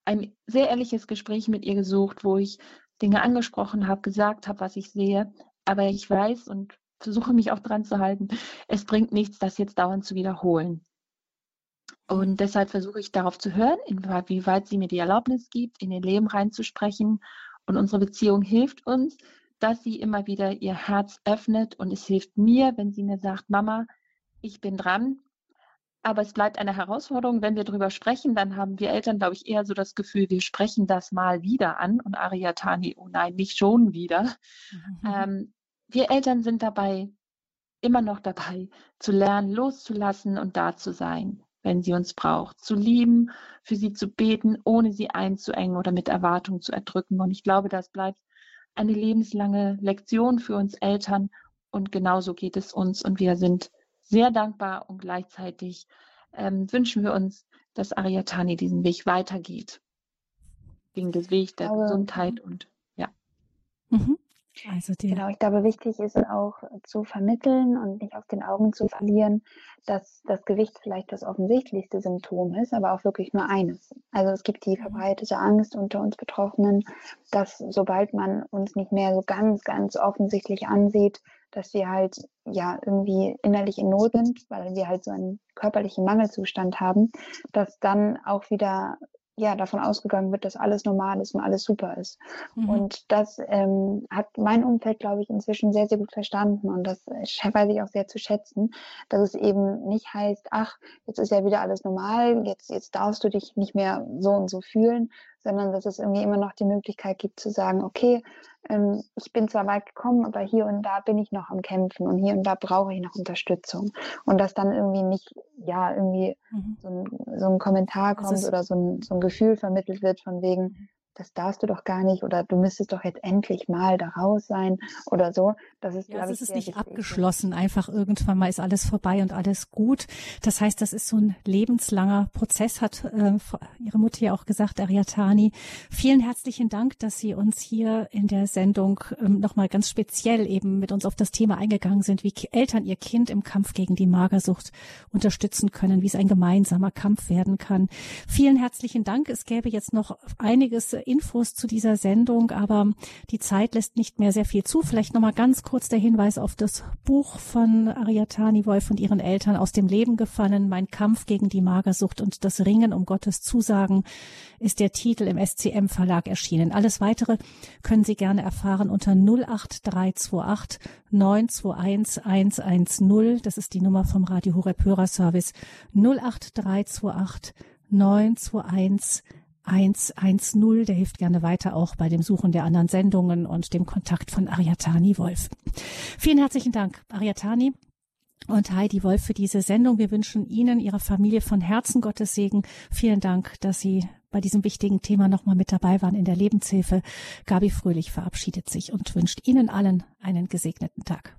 ein sehr ehrliches Gespräch mit ihr gesucht, wo ich Dinge angesprochen habe, gesagt habe, was ich sehe. Aber ich weiß und versuche mich auch dran zu halten, es bringt nichts, das jetzt dauernd zu wiederholen. Und deshalb versuche ich darauf zu hören, inwieweit sie mir die Erlaubnis gibt, in ihr Leben reinzusprechen. Und unsere Beziehung hilft uns, dass sie immer wieder ihr Herz öffnet und es hilft mir, wenn sie mir sagt, Mama, ich bin dran. Aber es bleibt eine Herausforderung, wenn wir darüber sprechen, dann haben wir Eltern, glaube ich, eher so das Gefühl, wir sprechen das mal wieder an. Und Ariatani, oh nein, nicht schon wieder. Mhm. Ähm, wir Eltern sind dabei, immer noch dabei, zu lernen, loszulassen und da zu sein, wenn sie uns braucht, zu lieben, für sie zu beten, ohne sie einzuengen oder mit Erwartungen zu erdrücken. Und ich glaube, das bleibt eine lebenslange Lektion für uns Eltern und genauso geht es uns und wir sind sehr dankbar und gleichzeitig ähm, wünschen wir uns, dass Ariatani diesen Weg weitergeht. Den Weg der Gesundheit und ja. Mhm. Also die genau, ich glaube, wichtig ist auch zu vermitteln und nicht aus den Augen zu verlieren, dass das Gewicht vielleicht das offensichtlichste Symptom ist, aber auch wirklich nur eines. Also es gibt die mhm. verbreitete Angst unter uns Betroffenen, dass sobald man uns nicht mehr so ganz, ganz offensichtlich ansieht, dass wir halt ja irgendwie innerlich in Not sind, weil wir halt so einen körperlichen Mangelzustand haben, dass dann auch wieder ja davon ausgegangen wird, dass alles normal ist und alles super ist. Mhm. Und das ähm, hat mein Umfeld, glaube ich, inzwischen sehr, sehr gut verstanden. Und das weiß ich auch sehr zu schätzen, dass es eben nicht heißt, ach, jetzt ist ja wieder alles normal, jetzt, jetzt darfst du dich nicht mehr so und so fühlen, sondern dass es irgendwie immer noch die Möglichkeit gibt zu sagen, okay, ähm, ich bin zwar weit gekommen, aber hier und da bin ich noch am Kämpfen und hier und da brauche ich noch Unterstützung. Und dass dann irgendwie nicht, ja, irgendwie mhm. so, ein, so, ein, Kommentar kommt oder so ein, so ein Gefühl vermittelt wird von wegen, mhm das darfst du doch gar nicht oder du müsstest doch jetzt endlich mal da raus sein oder so. Das ist, ja, glaube ich, ist nicht wichtig. abgeschlossen. Einfach irgendwann mal ist alles vorbei und alles gut. Das heißt, das ist so ein lebenslanger Prozess, hat äh, Ihre Mutter ja auch gesagt, Ariatani. Vielen herzlichen Dank, dass Sie uns hier in der Sendung ähm, nochmal ganz speziell eben mit uns auf das Thema eingegangen sind, wie Eltern ihr Kind im Kampf gegen die Magersucht unterstützen können, wie es ein gemeinsamer Kampf werden kann. Vielen herzlichen Dank. Es gäbe jetzt noch einiges Infos zu dieser Sendung, aber die Zeit lässt nicht mehr sehr viel zu. Vielleicht noch mal ganz kurz der Hinweis auf das Buch von Ariatani Wolf und ihren Eltern aus dem Leben gefallen. Mein Kampf gegen die Magersucht und das Ringen um Gottes Zusagen ist der Titel im SCM Verlag erschienen. Alles weitere können Sie gerne erfahren unter 08328 921 110. Das ist die Nummer vom Radio Horeb Hörerservice 08328 921 110. Der hilft gerne weiter auch bei dem Suchen der anderen Sendungen und dem Kontakt von Ariatani Wolf. Vielen herzlichen Dank, Ariatani. Und Heidi Wolf für diese Sendung. Wir wünschen Ihnen, Ihrer Familie von Herzen Gottes Segen. Vielen Dank, dass Sie bei diesem wichtigen Thema nochmal mit dabei waren in der Lebenshilfe. Gabi Fröhlich verabschiedet sich und wünscht Ihnen allen einen gesegneten Tag.